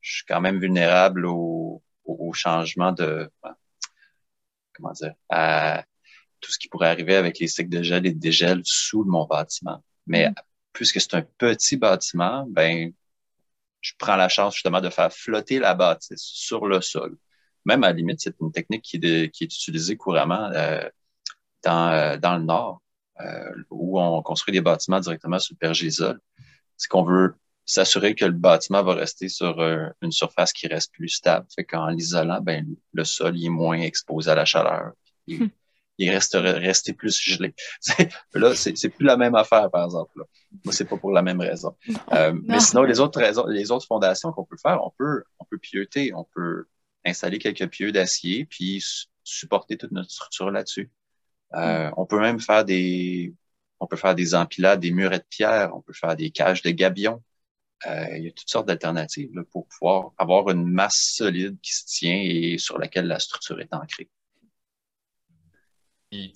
suis quand même vulnérable au, au changement de, comment dire, à tout ce qui pourrait arriver avec les cycles de gel et de dégel sous mon bâtiment. Mais mm. puisque c'est un petit bâtiment, ben, je prends la chance justement de faire flotter la bâtisse sur le sol. Même à la limite, c'est une technique qui, est utilisée couramment euh, dans, euh, dans le Nord, euh, où on construit des bâtiments directement sur le pergésol. C'est qu'on veut s'assurer que le bâtiment va rester sur euh, une surface qui reste plus stable. Fait qu'en l'isolant, ben, le sol est moins exposé à la chaleur. Il, hmm. il reste resté plus gelé. là, c'est plus la même affaire, par exemple. Là. Moi, c'est pas pour la même raison. Euh, mais sinon, les autres raisons, les autres fondations qu'on peut faire, on peut, on peut pieuter, on peut installer quelques pieux d'acier, puis supporter toute notre structure là-dessus. Euh, hmm. On peut même faire des, on peut faire des empilades, des murets de pierre, on peut faire des cages de gabions. Euh, il y a toutes sortes d'alternatives pour pouvoir avoir une masse solide qui se tient et sur laquelle la structure est ancrée.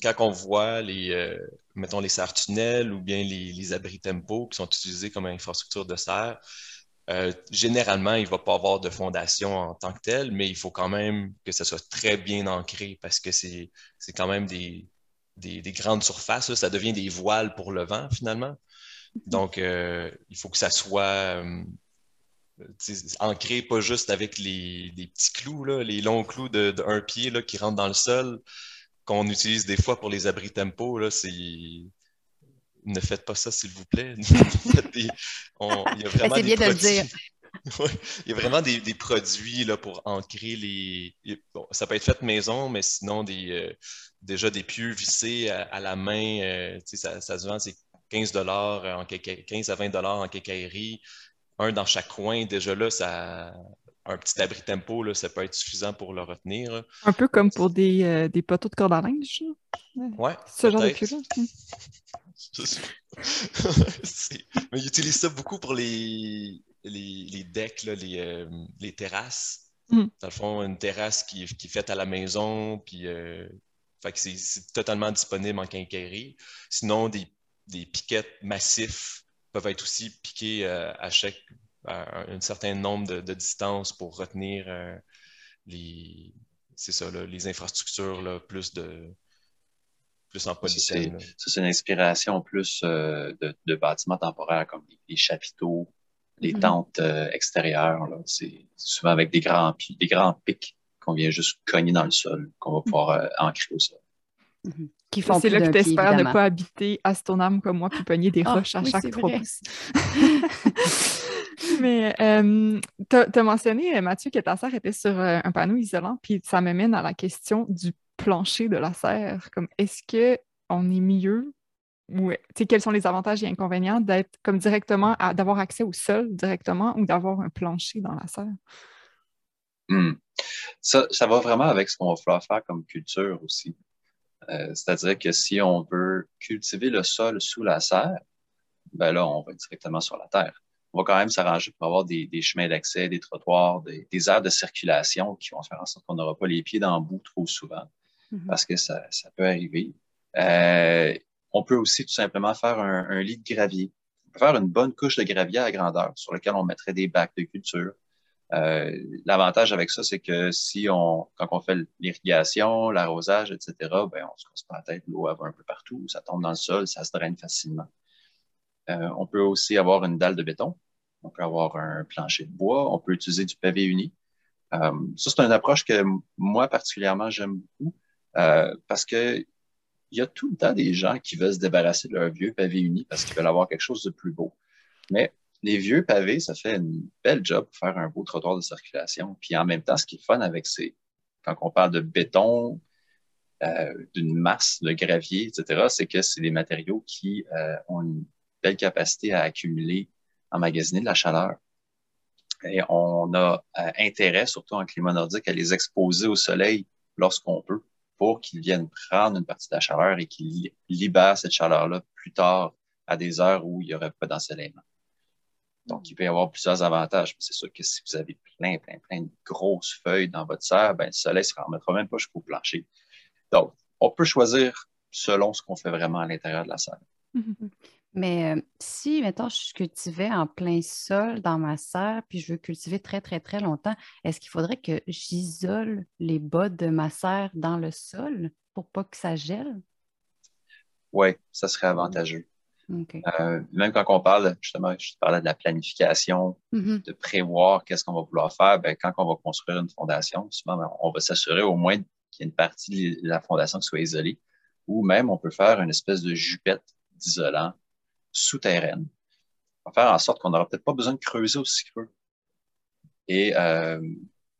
quand on voit les, euh, mettons, les serres tunnels ou bien les, abris tempo qui sont utilisés comme infrastructure de serre, euh, généralement, il ne va pas avoir de fondation en tant que tel, mais il faut quand même que ça soit très bien ancré parce que c'est quand même des, des, grandes surfaces. Ça devient des voiles pour le vent, finalement. Donc, euh, il faut que ça soit euh, ancré pas juste avec les, petits clous, les longs clous de, pied qui rentrent dans le sol, qu'on utilise des fois pour les abris tempo. Là, ne faites pas ça, s'il vous plaît. il y a vraiment des produits... il y a vraiment des, produits là, pour ancrer les. ça peut être fait maison, mais sinon, des, euh, déjà des pieux vissés à, la main, ça, ça, se vend, c'est 15, en 15 à 20 en quincaillerie, un dans chaque coin, déjà là, ça, un petit abri tempo, là, ça peut être suffisant pour le retenir. Un peu comme pour des, euh, des poteaux de corde à linge. Ouais. Ce genre de cul Mais ils utilisent ça beaucoup pour les, les, les decks, là, les, euh, les, terrasses. Mm. Dans le fond, une terrasse qui, qui est faite à la maison, puis euh, c'est totalement disponible en quincaillerie. Sinon, des des piquettes massifs peuvent être aussi piqués euh, à chaque un certain nombre de, de distances pour retenir euh, les c'est ça les infrastructures plus de plus en polystène. Ça, c'est une inspiration plus euh, de, bâtiments temporaires comme les, chapiteaux, les mm-hmm. tentes extérieures. C'est souvent avec des grands, des grands pics qu'on vient juste cogner dans le sol, qu'on va pouvoir ancrer au sol. C'est là que tu espères ne pas habiter à Stoneham comme moi, puis pogner des ah, roches à chaque trois pouces. Mais euh, tu as, mentionné, Mathieu, que ta serre était sur euh, un panneau isolant, puis ça me mène à la question du plancher de la serre. Comme est-ce qu'on est mieux ou quels sont les avantages et inconvénients d'être comme directement, d'avoir accès au sol directement ou d'avoir un plancher dans la serre? Hmm. Ça, ça va vraiment avec ce qu'on va falloir faire comme culture aussi. Euh, c'est-à-dire que si on veut cultiver le sol sous la serre, ben là, on va directement sur la terre. On va quand même s'arranger pour avoir des, chemins d'accès, des trottoirs, des, aires de circulation qui vont faire en sorte qu'on n'aura pas les pieds dans le bout trop souvent, mm-hmm. parce que ça, peut arriver. Euh, on peut aussi tout simplement faire un, lit de gravier. On peut faire une bonne couche de gravier à grandeur sur lequel on mettrait des bacs de culture. Euh, l'avantage avec ça, c'est que si on, quand on fait l'irrigation, l'arrosage, etc., ben, on se casse pas la tête, l'eau va un peu partout, ça tombe dans le sol, ça se draine facilement. Euh, on peut aussi avoir une dalle de béton On peut avoir un plancher de bois. On peut utiliser du pavé uni. ça, c'est une approche que moi, particulièrement, j'aime beaucoup parce que il y a tout le temps des gens qui veulent se débarrasser de leur vieux pavé uni parce qu'ils veulent avoir quelque chose de plus beau. Mais les vieux pavés, ça fait une belle job pour faire un beau trottoir de circulation. Puis en même temps, ce qui est fun avec ces, quand on parle de béton, euh, d'une masse de gravier, etc., c'est que c'est des matériaux qui euh, ont une belle capacité à accumuler, emmagasiner de la chaleur. Et on a euh, intérêt, surtout en climat nordique, à les exposer au soleil lorsqu'on peut pour qu'ils viennent prendre une partie de la chaleur et qu'ils libèrent cette chaleur-là plus tard à des heures où il n'y aurait pas d'ensoleillement. Donc, il peut y avoir plusieurs avantages. C'est sûr que si vous avez plein, plein, plein de grosses feuilles dans votre serre, ben, le soleil ne se remettra même pas jusqu'au plancher. Donc, on peut choisir selon ce qu'on fait vraiment à l'intérieur de la serre. Mais euh, si, mettons, je cultivais en plein sol dans ma serre, puis je veux cultiver très, très, très longtemps, est-ce qu'il faudrait que j'isole les bas de ma serre dans le sol pour pas que ça gèle? Oui, ça serait avantageux. Euh, même quand on parle, justement, je parlais de la planification, mm-hmm. de prévoir qu'est-ce qu'on va vouloir faire, ben, quand on va construire une fondation, souvent, ben, on va s'assurer au moins qu'il y ait une partie de la fondation qui soit isolée, ou même on peut faire une espèce de jupette d'isolant souterraine. On va faire en sorte qu'on n'aura peut-être pas besoin de creuser aussi creux. Et euh,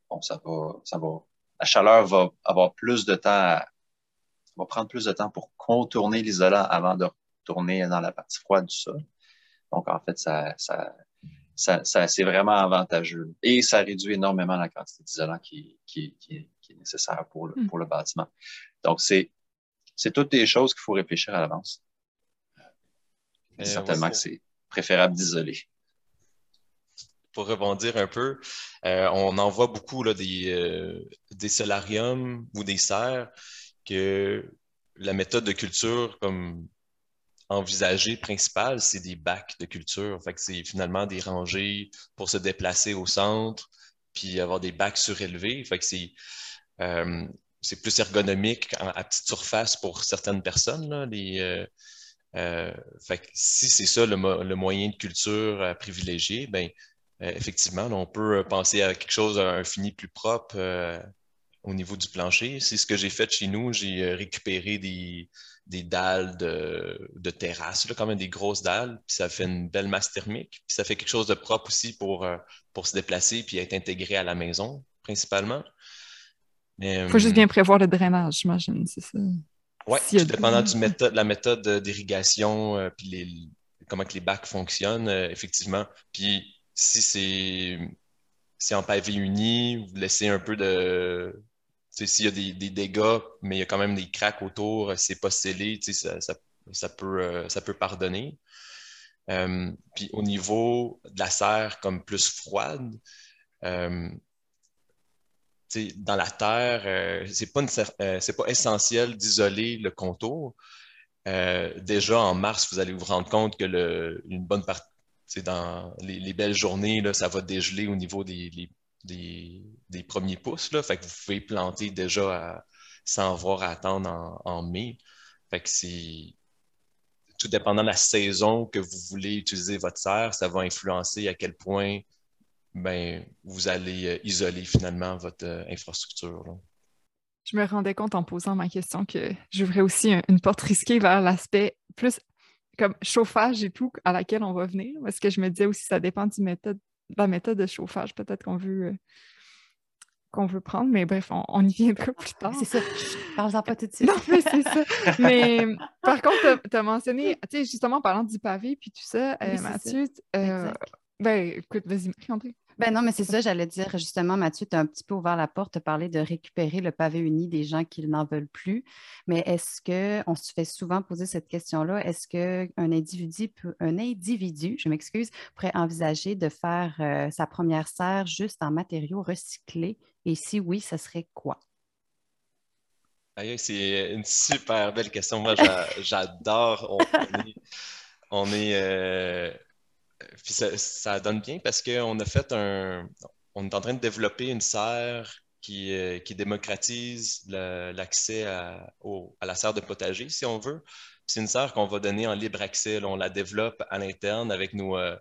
bon, ça va, ça va, la chaleur va avoir plus de temps, à, va prendre plus de temps pour contourner l'isolant avant de tourner dans la partie froide du sol. Donc, en fait, ça, ça, ça, c'est vraiment avantageux. Et ça réduit énormément la quantité d'isolant qui, qui, qui, est nécessaire pour le, hmm. pour le bâtiment. Donc, c'est, c'est toutes des choses qu'il faut réfléchir à l'avance. Euh, certainement que c'est préférable d'isoler. Pour rebondir un peu, euh, on en voit beaucoup là, des, euh, des solariums ou des serres que la méthode de culture, comme envisagé principal, c'est des bacs de culture. Fait c'est finalement des rangées pour se déplacer au centre, puis avoir des bacs surélevés. Fait que c'est, euh, plus ergonomique à petite surface pour certaines personnes. Euh, euh, fait si c'est ça le, le, moyen de culture à privilégier, ben, effectivement, on peut penser à quelque chose, à un fini plus propre au niveau du plancher. C'est ce que j'ai fait chez nous. J'ai récupéré des, des dalles de, terrasse, là, quand même des grosses dalles, puis ça fait une belle masse thermique, puis ça fait quelque chose de propre aussi pour, euh, pour se déplacer puis être intégré à la maison, principalement. Il faut juste bien prévoir le drainage, j'imagine, c'est ça. Oui, dépendant du méthode, la méthode d'irrigation, euh, puis les, comment que les bacs fonctionnent, euh, effectivement. Puis si c'est en pavé uni, vous laissez un peu de, s'il y a des, dégâts, mais il y a quand même des cracks autour, c'est pas scellé, ça, ça, peut, euh, ça peut pardonner. Euh, puis au niveau de la serre comme plus froide, euh, dans la terre, c'est pas, pas essentiel d'isoler le contour. déjà en mars, vous allez vous rendre compte que une bonne partie, dans les, belles journées, ça va dégeler au niveau des, des, premiers pouces. Là, fait que vous pouvez planter déjà sans avoir à attendre en, mai. Fait que c'est tout dépendant de la saison que vous voulez utiliser votre serre, ça va influencer à quel point ben, vous allez euh, isoler finalement votre euh, infrastructure. Je me rendais compte en posant ma question que j'ouvrais aussi une porte risquée vers l'aspect plus comme chauffage et tout à laquelle on va venir. Parce que je me disais aussi ça dépend du méthode la méthode de chauffage peut-être qu'on veut, euh, qu'on veut prendre, mais bref, on, y viendra plus tard. C'est ça. Parle-en pas tout de suite. non, mais c'est ça. Mais par contre, tu as, mentionné, tu sais, justement, en parlant du pavé puis tout ça, euh, Mathieu, euh, ben écoute, vas-y, André. Ben non, mais c'est ça, j'allais dire justement, Mathieu, tu as un petit peu ouvert la porte, parlé de récupérer le pavé uni des gens qui n'en veulent plus. Mais est-ce que, on se fait souvent poser cette question-là, est-ce qu'un individu, un individu, je m'excuse, pourrait envisager de faire euh, sa première serre juste en matériaux recyclés? Et si oui, ce serait quoi? C'est une super belle question. Moi, j'adore. On, est, euh, puis ça, donne bien parce qu'on a fait un. On est en train de développer une serre qui, euh, qui démocratise l'accès à, à, la serre de potager, si on veut. C'est une serre qu'on va donner en libre accès. on la développe à l'interne avec nos, euh,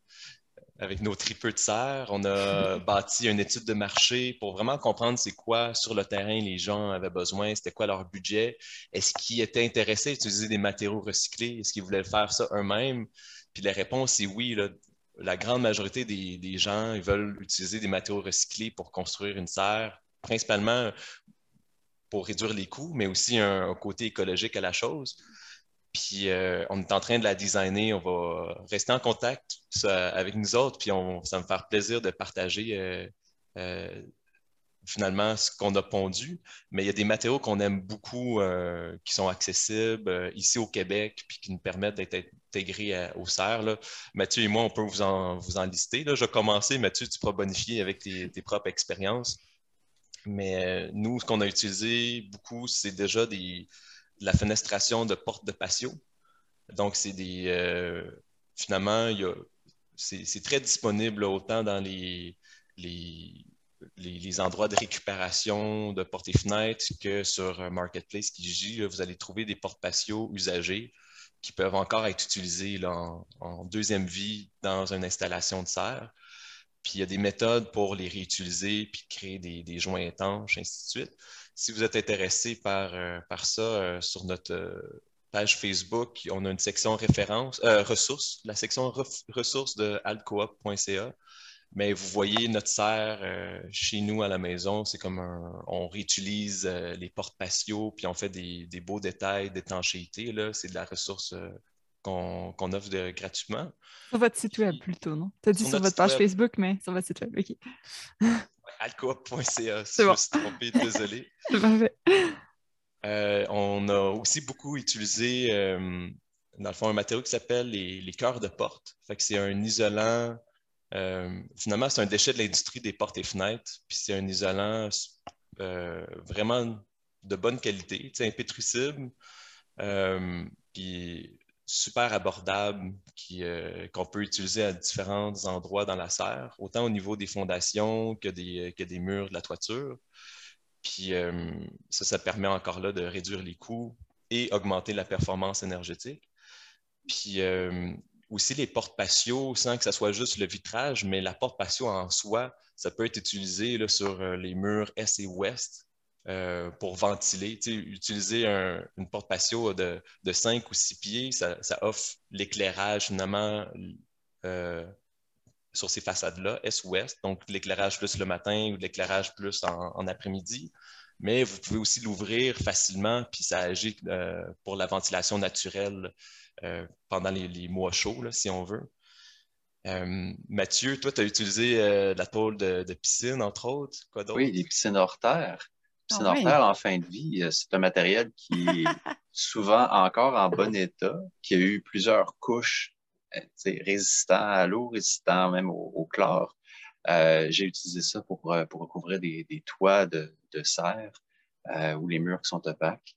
avec nos tripeux de serre. On a bâti une étude de marché pour vraiment comprendre c'est quoi sur le terrain les gens avaient besoin, c'était quoi leur budget, est-ce qu'ils étaient intéressés à utiliser des matériaux recyclés, est-ce qu'ils voulaient faire ça eux-mêmes? Puis la réponse est oui. La grande majorité des, gens veulent utiliser des matériaux recyclés pour construire une serre, principalement pour réduire les coûts, mais aussi un côté écologique à la chose. Puis euh, on est en train de la designer. On va rester en contact avec nous autres. Puis ça va me faire plaisir de partager euh, euh, finalement ce qu'on a pondu. Mais il y a des matériaux qu'on aime beaucoup qui sont accessibles ici au Québec puis qui nous permettent d'être intégrés au serre. Mathieu et moi, on peut vous en, lister. Je vais commencer. Mathieu, tu pourras bonifier avec tes, propres expériences. Mais nous, ce qu'on a utilisé beaucoup, c'est déjà des, la fenestration de portes de patio. Donc, c'est des. Euh, finalement, c'est très disponible autant dans les, les, les, endroits de récupération de portes et fenêtres que sur Marketplace Kijiji. vous allez trouver des portes patio usagées qui peuvent encore être utilisées en, deuxième vie dans une installation de serre. Puis il y a des méthodes pour les réutiliser puis créer des, joints étanches, ainsi de suite si vous êtes intéressé par, euh, ça, euh, sur notre euh, page Facebook, on a une section référence, ressources, la section ressources de alcoop.ca. Mais vous voyez notre serre chez nous à la maison, c'est comme un, on réutilise les portes patio, puis on fait des, beaux détails d'étanchéité. C'est de la ressource qu'on offre gratuitement. Sur votre site web plutôt, non? Tu as dit sur, votre page Facebook, mais sur votre site web, OK alcoop.ca. Si je me suis trompé, désolé. Euh, on a aussi beaucoup utilisé, euh, dans le fond, un matériau qui s'appelle les, les cœurs de porte. Fait que c'est un isolant. Euh, finalement, c'est un déchet de l'industrie des portes et fenêtres. Puis c'est un isolant vraiment de bonne qualité, impétrissible. puis super abordable euh, qu'on peut utiliser à différents endroits dans la serre, autant au niveau des fondations que des, murs de la toiture. Puis euh, ça, ça permet encore là de réduire les coûts et augmenter la performance énergétique. Puis euh, aussi les portes patio, sans que ce soit juste le vitrage, mais la porte patio en soi, ça peut être utilisé sur les murs est et ouest euh, pour ventiler. utiliser une porte patio de, de, 5 ou 6 pieds, ça, offre l'éclairage finalement euh, sur ces façades-là, est-ouest, donc l'éclairage plus le matin ou l'éclairage plus en, après-midi. Mais vous pouvez aussi l'ouvrir facilement, puis ça agit euh, pour la ventilation naturelle pendant les, mois chauds, si on veut. Mathieu, toi, tu as utilisé la tôle de, piscine, entre autres. Quoi Oui, les piscines hors terre. Ah en fin de vie, euh, c'est un matériel qui est souvent encore en bon état, qui a eu plusieurs couches euh, résistant à l'eau, résistant même au, chlore. Euh, j'ai utilisé ça pour, pour recouvrir des, toits de, serre ou les murs qui sont opaques.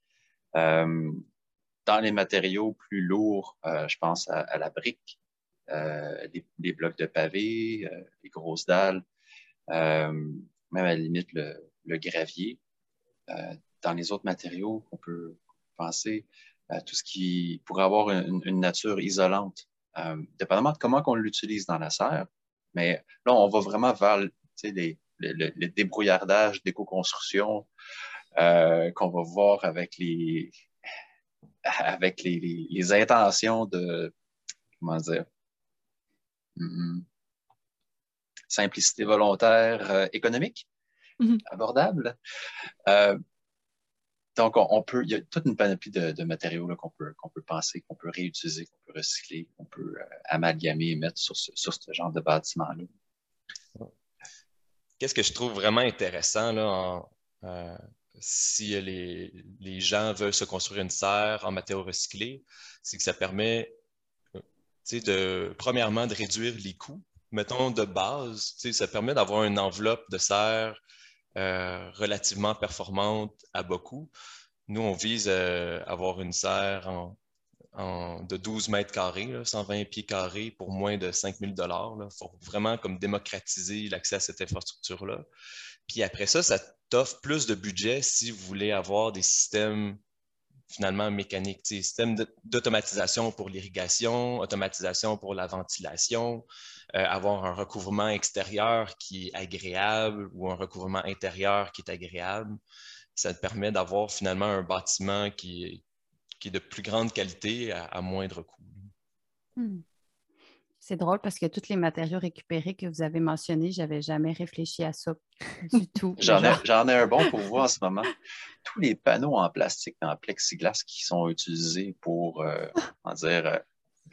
Dans les matériaux plus lourds, je pense à, la brique, les, blocs de pavé, les grosses dalles, même à la limite le gravier. Euh, dans les autres matériaux qu'on peut penser, à tout ce qui pourrait avoir une, nature isolante, euh, dépendamment de comment on l'utilise dans la serre. Mais là, on va vraiment vers les, le, débrouillardage d'éco-construction euh, qu'on va voir avec les avec les, intentions de comment dire hmm, simplicité volontaire économique. Mhm. abordable. Euh, donc, on, peut, il y a toute une panoplie de, matériaux qu'on peut, qu'on peut penser, qu'on peut réutiliser, qu'on peut recycler, qu'on peut euh, amalgamer et mettre sur ce, sur ce genre de bâtiment-là. Qu'est-ce que je trouve vraiment intéressant là, euh, si les, les, gens veulent se construire une serre en matériaux recyclés, c'est que ça permet, de, premièrement, de réduire les coûts. Mettons de base, ça permet d'avoir une enveloppe de serre euh, relativement performante à beaucoup. Nous, on vise à euh, avoir une serre de 12 mètres carrés, 120 pieds carrés pour moins de 5 000 Il faut vraiment comme démocratiser l'accès à cette infrastructure-là. Puis après ça, ça t'offre plus de budget si vous voulez avoir des systèmes finalement mécaniques, système d'automatisation pour l'irrigation, automatisation pour la ventilation, euh, avoir un recouvrement extérieur qui est agréable ou un recouvrement intérieur qui est agréable. Ça te permet d'avoir finalement un bâtiment qui, qui est de plus grande qualité à, moindre coût. Hmm. C'est drôle parce que tous les matériaux récupérés que vous avez mentionnés, je n'avais jamais réfléchi à ça du tout. J'en ai, un bon pour vous en ce moment. Tous les panneaux en plastique, en plexiglas qui sont utilisés pour, euh, dire, euh,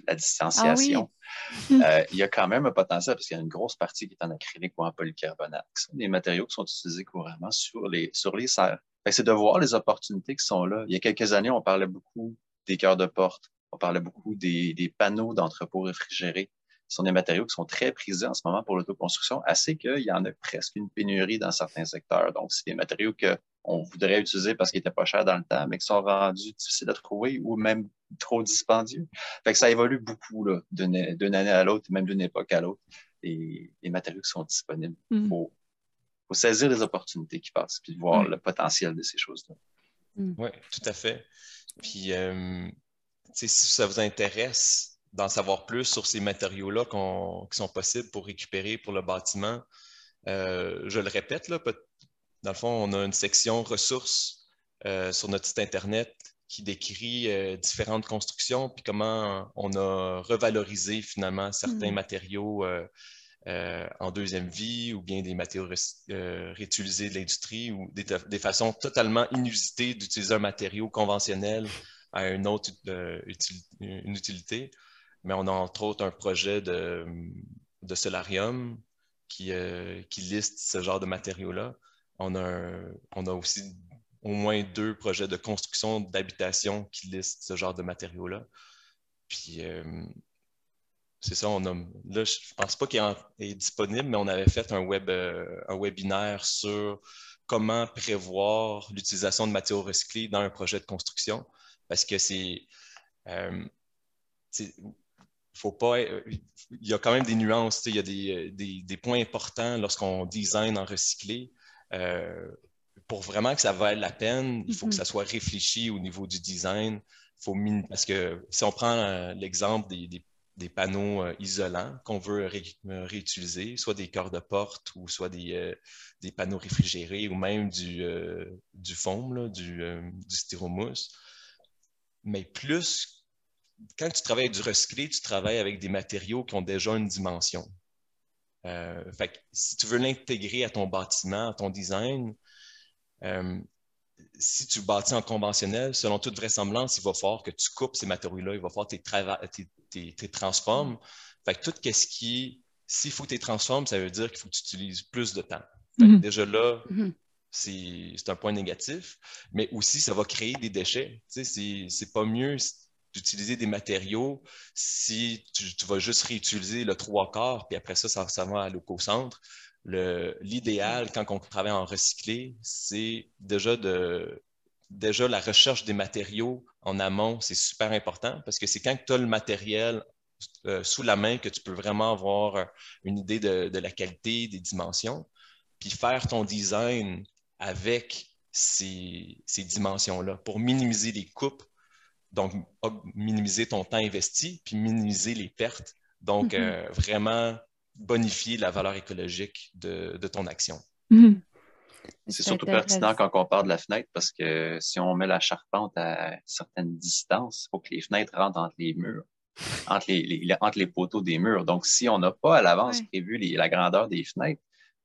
la distanciation, ah euh, il y a quand même un potentiel parce qu'il y a une grosse partie qui est en acrylique ou en polycarbonate. Ce sont des matériaux qui sont utilisés couramment sur les, sur les serres. C'est de voir les opportunités qui sont là. Il y a quelques années, on parlait beaucoup des cœurs de porte, on parlait beaucoup des, des panneaux d'entrepôt réfrigérés. Ce sont des matériaux qui sont très prisés en ce moment pour l'autoconstruction, assez qu'il y en a presque une pénurie dans certains secteurs. Donc, c'est des matériaux qu'on voudrait utiliser parce qu'ils n'étaient pas chers dans le temps, mais qui sont rendus difficiles à trouver ou même trop dispendieux. Fait que ça évolue beaucoup d'une année à l'autre, même d'une époque à l'autre, et les matériaux qui sont disponibles. Il mm. faut, saisir les opportunités qui passent, puis voir mm. le potentiel de ces choses-là. Mm. Oui, tout à fait. Puis, euh, si ça vous intéresse, d'en savoir plus sur ces matériaux-là qui sont possibles pour récupérer pour le bâtiment. Euh, je le répète, là, dans le fond, on a une section ressources euh, sur notre site Internet qui décrit euh, différentes constructions, puis comment on a revalorisé finalement certains mmh. matériaux en deuxième vie ou bien des matériaux réutilisés de l'industrie ou des, façons totalement inusitées d'utiliser un matériau conventionnel à une autre une utilité mais on a entre autres un projet de, solarium qui, euh, qui, liste ce genre de matériaux-là. On, on, a aussi au moins deux projets de construction d'habitation qui listent ce genre de matériaux-là. Puis, euh, c'est ça, on a, là, je ne pense pas qu'il est disponible, mais on avait fait un, web, euh, un webinaire sur comment prévoir l'utilisation de matériaux recyclés dans un projet de construction, parce que c'est faut pas. Euh, il y a quand même des nuances, il y a euh, des, points importants lorsqu'on design en recyclé. Euh, pour vraiment que ça vaille la peine, il faut que mm-hmm. ça soit réfléchi au niveau du design. Faut parce que si on prend l'exemple des, panneaux isolants qu'on veut réutiliser, soit des cœurs de porte ou soit des, panneaux réfrigérés ou même du, du foam, du, du styromousse. Mais plus quand tu travailles avec du recyclé, tu travailles avec des matériaux qui ont déjà une dimension. Euh, si tu veux l'intégrer à ton bâtiment, à ton design, euh, si tu bâtis en conventionnel, selon toute vraisemblance, il va falloir que tu coupes ces matériaux-là, il va falloir que tu les transformes. Fait que tout ce qui, s'il faut que tu les transformes, ça veut dire qu'il faut que tu utilises plus de temps. Mm-hmm. Déjà là, mm-hmm. c'est un point négatif, mais aussi ça va créer des déchets. Tu sais, c'est pas mieux d'utiliser des matériaux si tu, vas juste réutiliser le trois quarts, puis après ça, ça, va à l'eco-centre. L'idéal, quand on travaille en recyclé, c'est déjà de déjà la recherche des matériaux en amont, c'est super important parce que c'est quand tu as le matériel euh, sous la main que tu peux vraiment avoir une idée de, la qualité, des dimensions, puis faire ton design avec ces, ces dimensions-là pour minimiser les coupes donc, minimiser ton temps investi, puis minimiser les pertes. Donc, mm-hmm. euh, vraiment bonifier la valeur écologique de, ton action. Mm-hmm. C'est surtout pertinent quand on parle de la fenêtre parce que si on met la charpente à certaines distances, il faut que les fenêtres rentrent entre les murs, entre les, entre les poteaux des murs. Donc, si on n'a pas à l'avance prévu la grandeur des fenêtres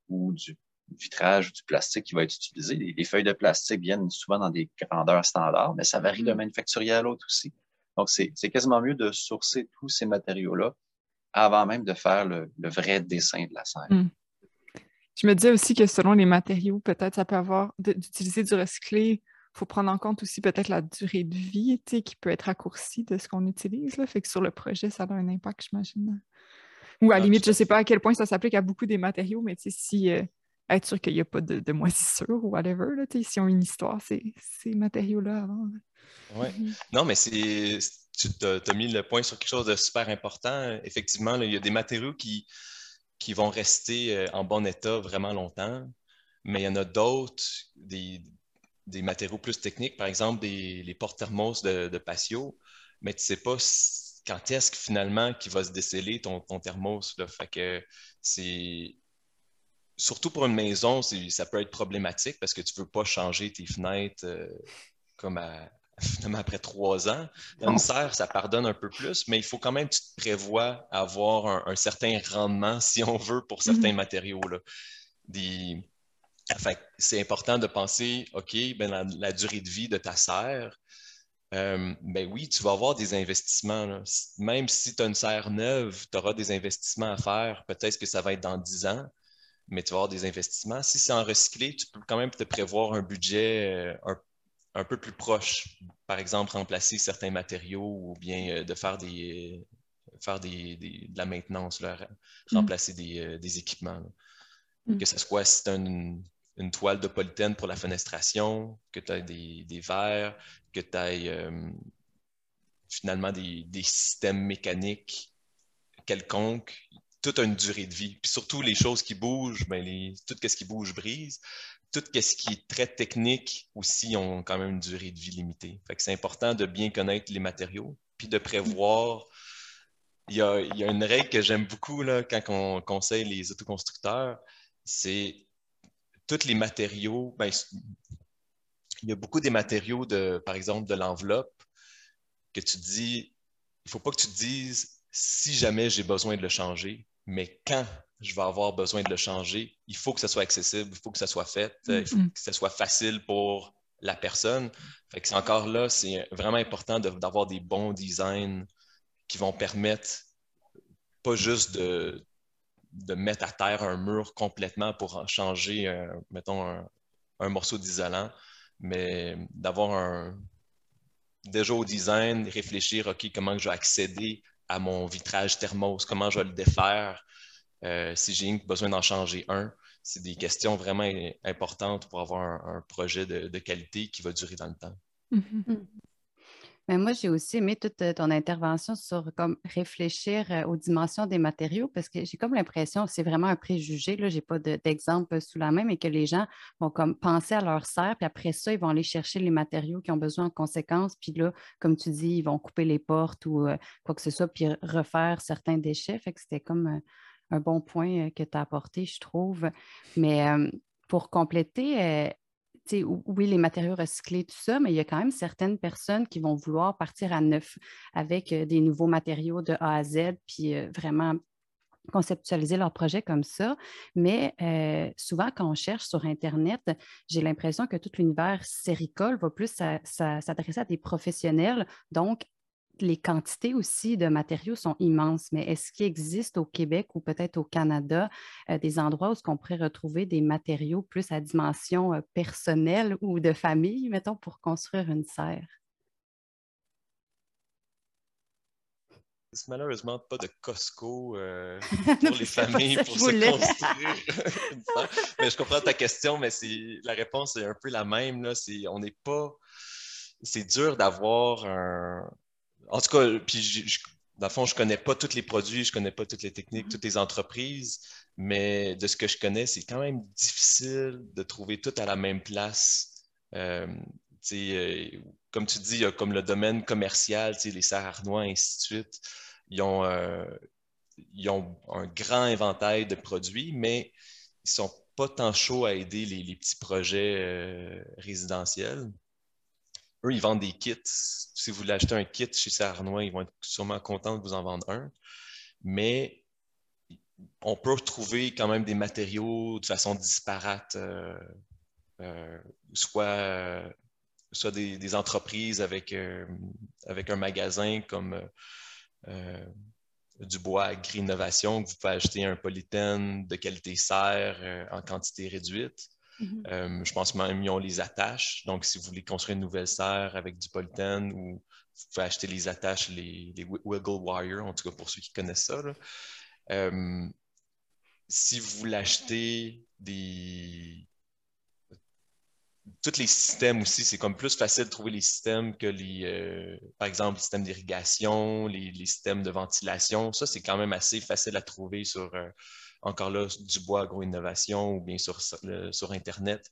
ou du vitrage ou du plastique qui va être utilisé. Les, feuilles de plastique viennent souvent dans des grandeurs standards, mais ça varie de mm. manufacturier à l'autre aussi. Donc, c'est quasiment mieux de sourcer tous ces matériaux-là avant même de faire le, vrai dessin de la scène. Mm. Je me disais aussi que selon les matériaux, peut-être ça peut avoir d'utiliser du recyclé. Il faut prendre en compte aussi peut-être la durée de vie qui peut être raccourcie de ce qu'on utilise. Là. Fait que sur le projet, ça a un impact, j'imagine. Ou à la ah, limite, je ne sais pas à quel point ça s'applique à beaucoup des matériaux, mais si euh, être sûr qu'il n'y a pas de, moisissure ou whatever. Là, si ont une histoire, ces, ces matériaux-là avant. Oui. Mhm. Non, mais c'est, tu as, mis le point sur quelque chose de super important. Effectivement, il y a des matériaux qui, qui vont rester euh, en bon état vraiment longtemps, mais il y en a d'autres, des, des matériaux plus techniques, par exemple des, les portes-thermos de, patio, mais tu ne sais pas quand est-ce que finalement qu'il va se déceler ton, ton thermos. Là. Fait que c'est. Surtout pour une maison, ça peut être problématique parce que tu ne veux pas changer tes fenêtres euh, comme finalement après trois ans. Dans une serre, ça pardonne un peu plus, mais il faut quand même que tu te prévois avoir un, certain rendement, si on veut, pour certains mm-hmm. matériaux. Là. Des, c'est important de penser, OK, ben, la, durée de vie de ta serre, euh, ben oui, tu vas avoir des investissements. Même si tu as une serre neuve, tu auras des investissements à faire. Peut-être que ça va être dans 10 ans, mais tu vas avoir des investissements. Si c'est en recyclé, tu peux quand même te prévoir un budget euh, un, peu plus proche. Par exemple, remplacer certains matériaux ou bien euh, de faire des faire des, de la maintenance, mmh. remplacer des, équipements. Mmh. Que ce soit si tu as une, une toile de polythène pour la fenestration, que tu as des, verres, que tu as euh, finalement des, systèmes mécaniques quelconques. Tout a une durée de vie. Puis surtout, les choses qui bougent, ben les, tout ce qui bouge brise. Tout ce qui est très technique aussi ont quand même une durée de vie limitée. Fait que c'est important de bien connaître les matériaux, puis de prévoir. Il y a, une règle que j'aime beaucoup là, quand on conseille les autoconstructeurs, c'est tous les matériaux, ben, il y a beaucoup des matériaux, de, par exemple, de l'enveloppe, que tu dis, il ne faut pas que tu te dises si jamais j'ai besoin de le changer, mais quand je vais avoir besoin de le changer, il faut que ce soit accessible, il faut que ça soit fait, il faut que ce soit facile pour la personne. Fait que c'est encore là, c'est vraiment important d'avoir des bons designs qui vont permettre pas juste de, de mettre à terre un mur complètement pour changer, euh, mettons, un, morceau d'isolant, mais d'avoir un. Déjà au design, réfléchir, OK, comment je vais accéder à mon vitrage thermos, comment je vais le défaire, euh, si j'ai besoin d'en changer un. C'est des questions vraiment importantes pour avoir un, projet de, qualité qui va durer dans le temps. Mm-hmm. Mm. Mais moi, j'ai aussi aimé toute euh, ton intervention sur comme réfléchir euh, aux dimensions des matériaux parce que j'ai comme l'impression c'est vraiment un préjugé. Je n'ai pas d'exemple sous la main, mais que les gens vont comme penser à leur serre, puis après ça, ils vont aller chercher les matériaux qui ont besoin en conséquence. Puis là, comme tu dis, ils vont couper les portes ou euh, quoi que ce soit, puis refaire certains déchets. Fait que c'était comme un bon point que tu as apporté, je trouve. Mais pour compléter, oui, les matériaux recyclés, tout ça, mais il y a quand même certaines personnes qui vont vouloir partir à neuf avec des nouveaux matériaux de A à Z, puis vraiment conceptualiser leur projet comme ça. Mais souvent, quand on cherche sur Internet, j'ai l'impression que tout l'univers séricole va plus s'adresser à des professionnels, donc les quantités aussi de matériaux sont immenses, mais est-ce qu'il existe au Québec ou peut-être au Canada euh, des endroits où on pourrait retrouver des matériaux plus à dimension euh, personnelle ou de famille, mettons, pour construire une serre? malheureusement pas de Costco euh, pour les familles pour se construire une serre. Mais je comprends ta question, mais la réponse est un peu la même. Là. on n'est pas. C'est dur d'avoir un, en tout cas, puis dans le fond, je ne connais pas tous les produits, je ne connais pas toutes les techniques, toutes les entreprises, mais de ce que je connais, c'est quand même difficile de trouver tout à la même place. Euh, euh, comme tu dis, il y a comme le domaine commercial, les serres Arnois, ainsi de suite. Ils ont, euh, ils ont un grand inventaire de produits, mais ils ne sont pas tant chauds à aider les petits projets résidentiels eux, ils vendent des kits. Si vous voulez acheter un kit chez Sarnois, ils vont être sûrement contents de vous en vendre un. Mais on peut retrouver quand même des matériaux de façon disparate, euh, euh, soit, soit des, entreprises avec, euh, avec un magasin comme du bois Innovation, que vous pouvez acheter un polythène de qualité serre en quantité réduite. Mhm. Euh, je pense même qu'ils ont les attaches. Donc, si vous voulez construire une nouvelle serre avec du polythène ou vous pouvez acheter les attaches, les, wiggle wire, en tout cas pour ceux qui connaissent ça. Euh, si vous voulez acheter des. Tous les systèmes aussi, c'est comme plus facile de trouver les systèmes que les, euh, par exemple, les systèmes d'irrigation, les, systèmes de ventilation. Ça, c'est quand même assez facile à trouver sur, encore là, du bois agro-innovation ou bien sur, Internet.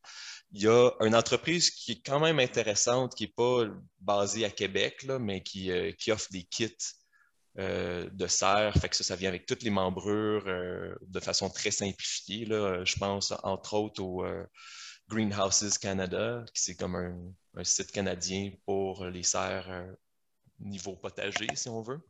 Il y a une entreprise qui est quand même intéressante, qui n'est pas basée à Québec, mais qui, euh, qui, offre des kits euh, de serre. Fait que ça, vient avec toutes les membrures de façon très simplifiée. Là. Je pense entre autres au Greenhouses Canada, qui c'est comme un, un, site canadien pour les serres niveau potager, si on veut.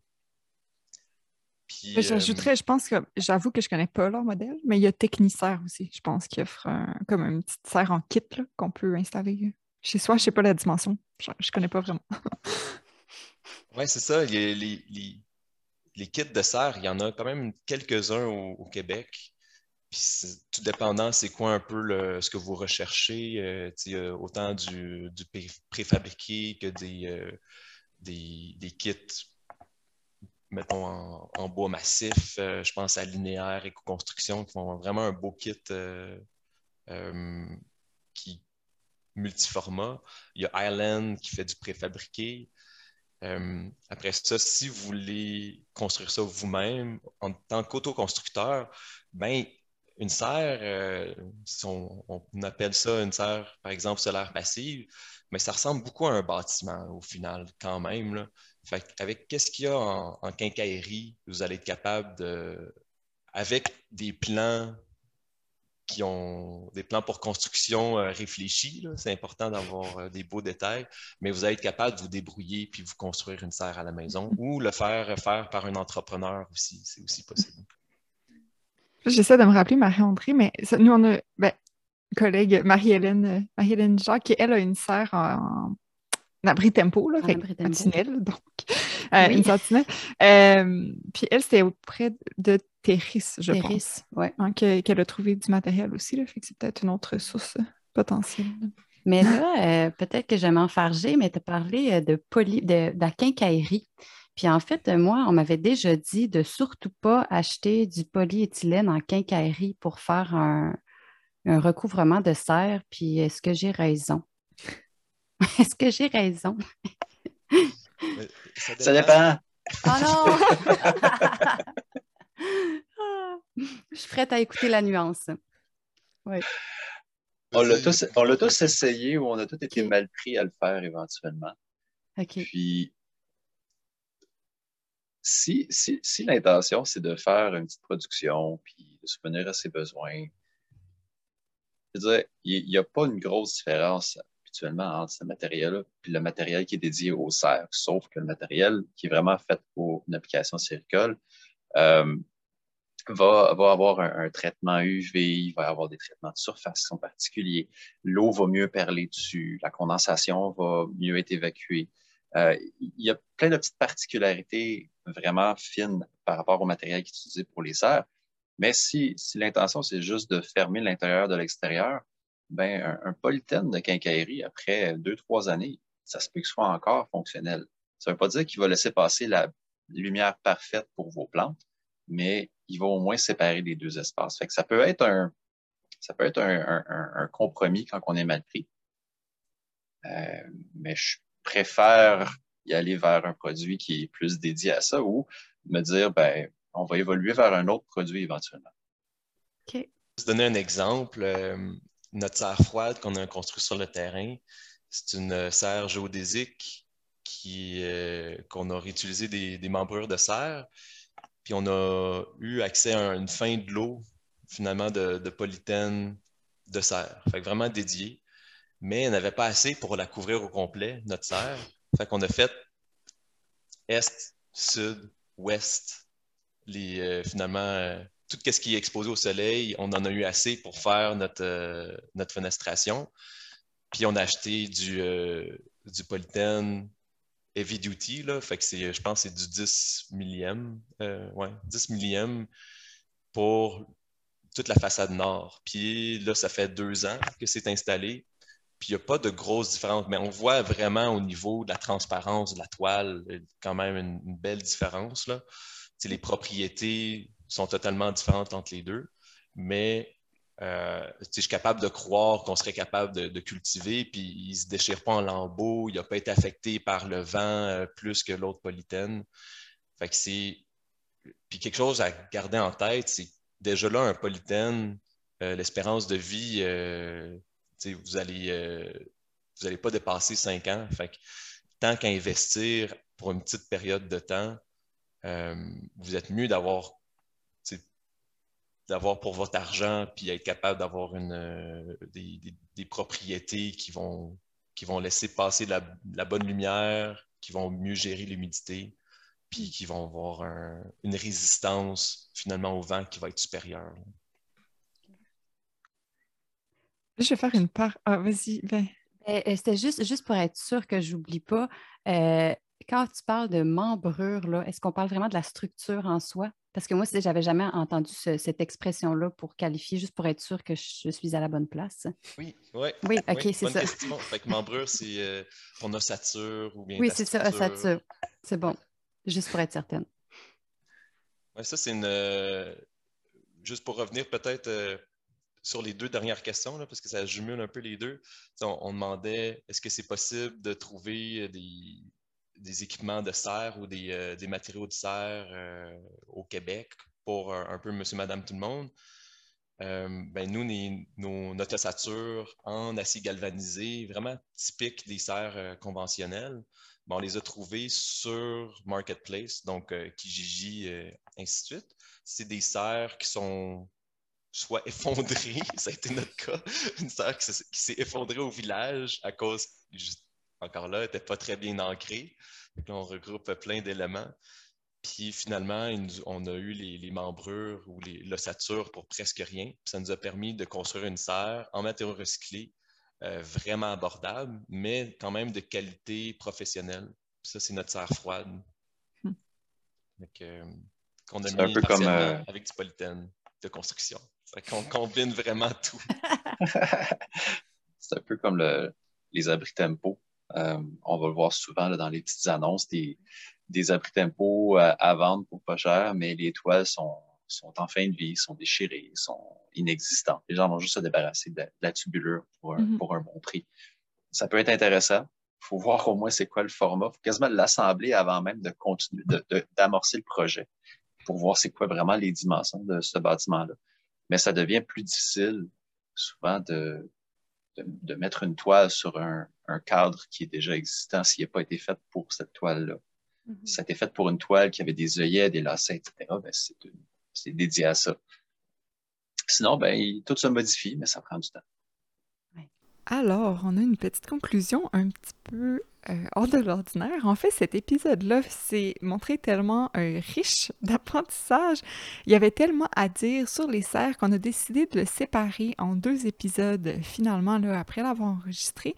Euh, j'ajouterais, je pense que j'avoue que je ne connais pas leur modèle, mais il y a Technicerre aussi, je pense, qui offre comme une petite serre en kit qu'on peut installer chez soi. Je ne sais pas la dimension. Je ne connais pas vraiment. oui, c'est ça. Les, les, kits de serre, il y en a quand même quelques-uns au, Québec. Puis tout dépendant, c'est quoi un peu ce que vous recherchez, euh, autant du, préfabriqué que des, euh, des, des kits mettons, en, bois massif. Euh, je pense à Linéaire, Éco-Construction, qui font vraiment un beau kit euh, euh, qui multiformat. Il y a Island qui fait du préfabriqué. après ça, si vous voulez construire ça vous-même, en tant qu'autoconstructeur, ben, une serre, on, on, appelle ça une serre, par exemple, solaire passive, mais ça ressemble beaucoup à un bâtiment au final, quand même. Là. Avec qu'est-ce qu'il y a en, quincaillerie, vous allez être capable de, avec des plans qui ont des plans pour construction euh, réfléchis, c'est important d'avoir euh, des beaux détails, mais vous allez être capable de vous débrouiller puis vous construire une serre à la maison ou le faire faire par un entrepreneur aussi, c'est aussi possible. J'essaie de me rappeler Marie-André, mais nous, on a, ben, collègue Marie-Hélène euh, Marie Jacques, qui elle a une serre en, abri tempo, là, sentinelle, donc euh, une sentinelle. Euh, puis elle, c'était auprès de Terris, je pense. Ouais. Hein, qu'elle a trouvé du matériel aussi, là, fait que c'est peut-être une autre source potentielle. Mais là, peut-être que je vais m'enfarger, mais tu as parlé de, poly, de, de, la quincaillerie. Puis en fait, moi, on m'avait déjà dit de surtout pas acheter du polyéthylène en quincaillerie pour faire un, un recouvrement de serre, puis est-ce que j'ai raison? est-ce que j'ai raison? Ça dépend. Oh non! Je suis prête à écouter la nuance. Oui. On l'a tous, tous, essayé ou on a tous été mal pris à le faire éventuellement. OK. Puis, si, si, si l'intention, c'est de faire une petite production, puis de subvenir à ses besoins, je veux dire, il n'y a pas une grosse différence habituellement entre ce matériel-là et le matériel qui est dédié aux serres, sauf que le matériel qui est vraiment fait pour une application séricole euh, va, avoir un, traitement UV, il va avoir des traitements de surface qui sont particuliers. L'eau va mieux perler dessus, la condensation va mieux être évacuée. Euh, il y a plein de petites particularités vraiment fines par rapport au matériel qui est utilisé pour les serres mais si l'intention, c'est juste de fermer l'intérieur de l'extérieur, ben, un, un, polythène de quincaillerie, après deux, trois années, ça se peut que ce soit encore fonctionnel. Ça ne veut pas dire qu'il va laisser passer la lumière parfaite pour vos plantes, mais il va au moins séparer les deux espaces. Fait que ça peut être un, ça peut être un, un, un compromis quand on est mal pris. Euh, mais je préfère y aller vers un produit qui est plus dédié à ça ou me dire, ben, on va évoluer vers un autre produit éventuellement. OK. Je donner un exemple. Euh, notre serre froide qu'on a construite sur le terrain, c'est une serre géodésique euh, qu'on a réutilisé des, des, membrures de serre. Puis on a eu accès à une fin de l'eau, finalement, de, de polythène de serre. Fait que vraiment dédié. Mais on n'avait pas assez pour la couvrir au complet, notre serre. Fait qu'on a fait est, sud, ouest les, euh, finalement, euh, tout ce qui est exposé au soleil, on en a eu assez pour faire notre, euh, fenestration. Puis on a acheté du, du polythène heavy duty, là. Fait que je pense que c'est du 10 millième, ouais, 10 millième pour toute la façade nord. Puis là, ça fait deux ans que c'est installé. Puis il n'y a pas de grosse différence, mais on voit vraiment au niveau de la transparence de la toile, quand même une, une belle différence. Là les propriétés sont totalement différentes entre les deux, mais euh, je suis capable de croire qu'on serait capable de, cultiver, puis il ne se déchire pas en lambeaux, il n'a pas été affecté par le vent euh, plus que l'autre polythène. Fait que c'est. Puis quelque chose à garder en tête, c'est déjà là, un polytène, l'espérance de vie, vous allez vous n'allez pas dépasser cinq ans. Fait tant qu'à investir pour une petite période de temps, vous êtes mieux d'avoir d'avoir pour votre argent, puis être capable d'avoir une, euh, des, propriétés qui vont, qui vont laisser passer la, bonne lumière, qui vont mieux gérer l'humidité, puis qui vont avoir une résistance finalement au vent qui va être supérieure. Je vais faire une part. Ah, vas-y, ben. C'était juste, juste pour être sûr que je n'oublie pas. Euh, quand tu parles de membrure, est-ce qu'on parle vraiment de la structure en soi? Parce que moi, j'avais jamais entendu cette expression-là pour qualifier, juste pour être sûr que je suis à la bonne place. Oui, ouais, oui. OK, c'est ça. Fait que membrure, c'est euh, ton ossature ou bien. Oui, c'est ça, ossature. C'est bon. Juste pour être certaine. Oui, ça, c'est une. Euh, juste pour revenir peut-être euh, sur les deux dernières questions, parce que ça jumule un peu les deux. on demandait est-ce que c'est possible de trouver des, des équipements de serre ou des, euh, matériaux de serre euh, au Québec pour un, peu monsieur, madame, tout le monde. Euh, ben nous, nos, notre ossature en acier galvanisé, vraiment typique des serres conventionnelles, ben, on les a trouvées sur Marketplace, donc Kijiji, ainsi de suite. C'est des serres qui sont soit effondrées, ça a été notre cas, une serre qui s'est effondrée au village à cause encore là, n'était pas très bien ancré. on regroupe plein d'éléments. Puis finalement, on a eu les, membrures ou l'ossature pour presque rien. ça nous a permis de construire une serre en matériaux recyclés, euh, vraiment abordable, mais quand même de qualité professionnelle. ça, c'est notre serre froide. Hmm. Euh, qu'on a mis un peu comme, euh, avec du polythène de construction. On combine vraiment tout. c'est un peu comme les abris tempo. Euh, on va le voir souvent dans les petites annonces, des, des abris tempo euh, à vendre pour pas cher, mais les toiles sont, en fin de vie, sont déchirées, sont inexistantes. Les gens vont juste se débarrasser de, la tubulure pour un, mm-hmm. pour un bon prix. Ça peut être intéressant. Il faut voir au moins c'est quoi le format. Il faut quasiment l'assembler avant même de continuer, d'amorcer le projet pour voir c'est quoi vraiment les dimensions de ce bâtiment-là. Mais ça devient plus difficile souvent de, de, mettre une toile sur un, cadre qui est déjà existant s'il n'a pas été fait pour cette toile-là. Mm-hmm. Ça a été fait pour une toile qui avait des œillets, des lacets, etc. Ben, c'est dédié à ça. Sinon, ben, tout se modifie, mais ça prend du temps. Alors, on a une petite conclusion un petit peu euh, hors de l'ordinaire. En fait, cet épisode-là s'est montré tellement euh, riche d'apprentissage. Il y avait tellement à dire sur les serres qu'on a décidé de le séparer en deux épisodes finalement là, après l'avoir enregistré.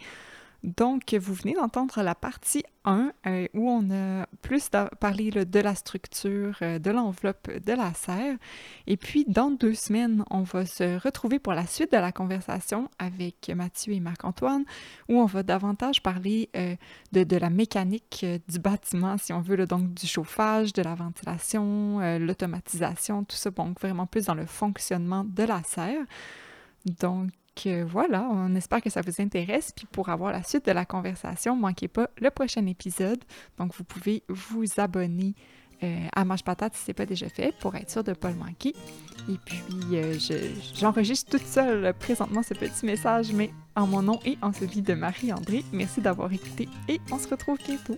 Donc, vous venez d'entendre la partie 1 euh, où on a plus parlé de la structure, euh, de l'enveloppe de la serre. Et puis, dans deux semaines, on va se retrouver pour la suite de la conversation avec Mathieu et Marc-Antoine, où on va davantage parler euh, de, la mécanique du bâtiment, si on veut, donc du chauffage, de la ventilation, l'automatisation, tout ça, donc vraiment plus dans le fonctionnement de la serre. Donc, voilà, on espère que ça vous intéresse. Puis pour avoir la suite de la conversation, manquez pas le prochain épisode. Donc vous pouvez vous abonner euh, à Mange Patate si ce n'est pas déjà fait pour être sûr de ne pas le manquer. Et puis euh, j'enregistre toute seule présentement ce petit message, mais en mon nom et en celui de Marie-André. Merci d'avoir écouté et on se retrouve bientôt.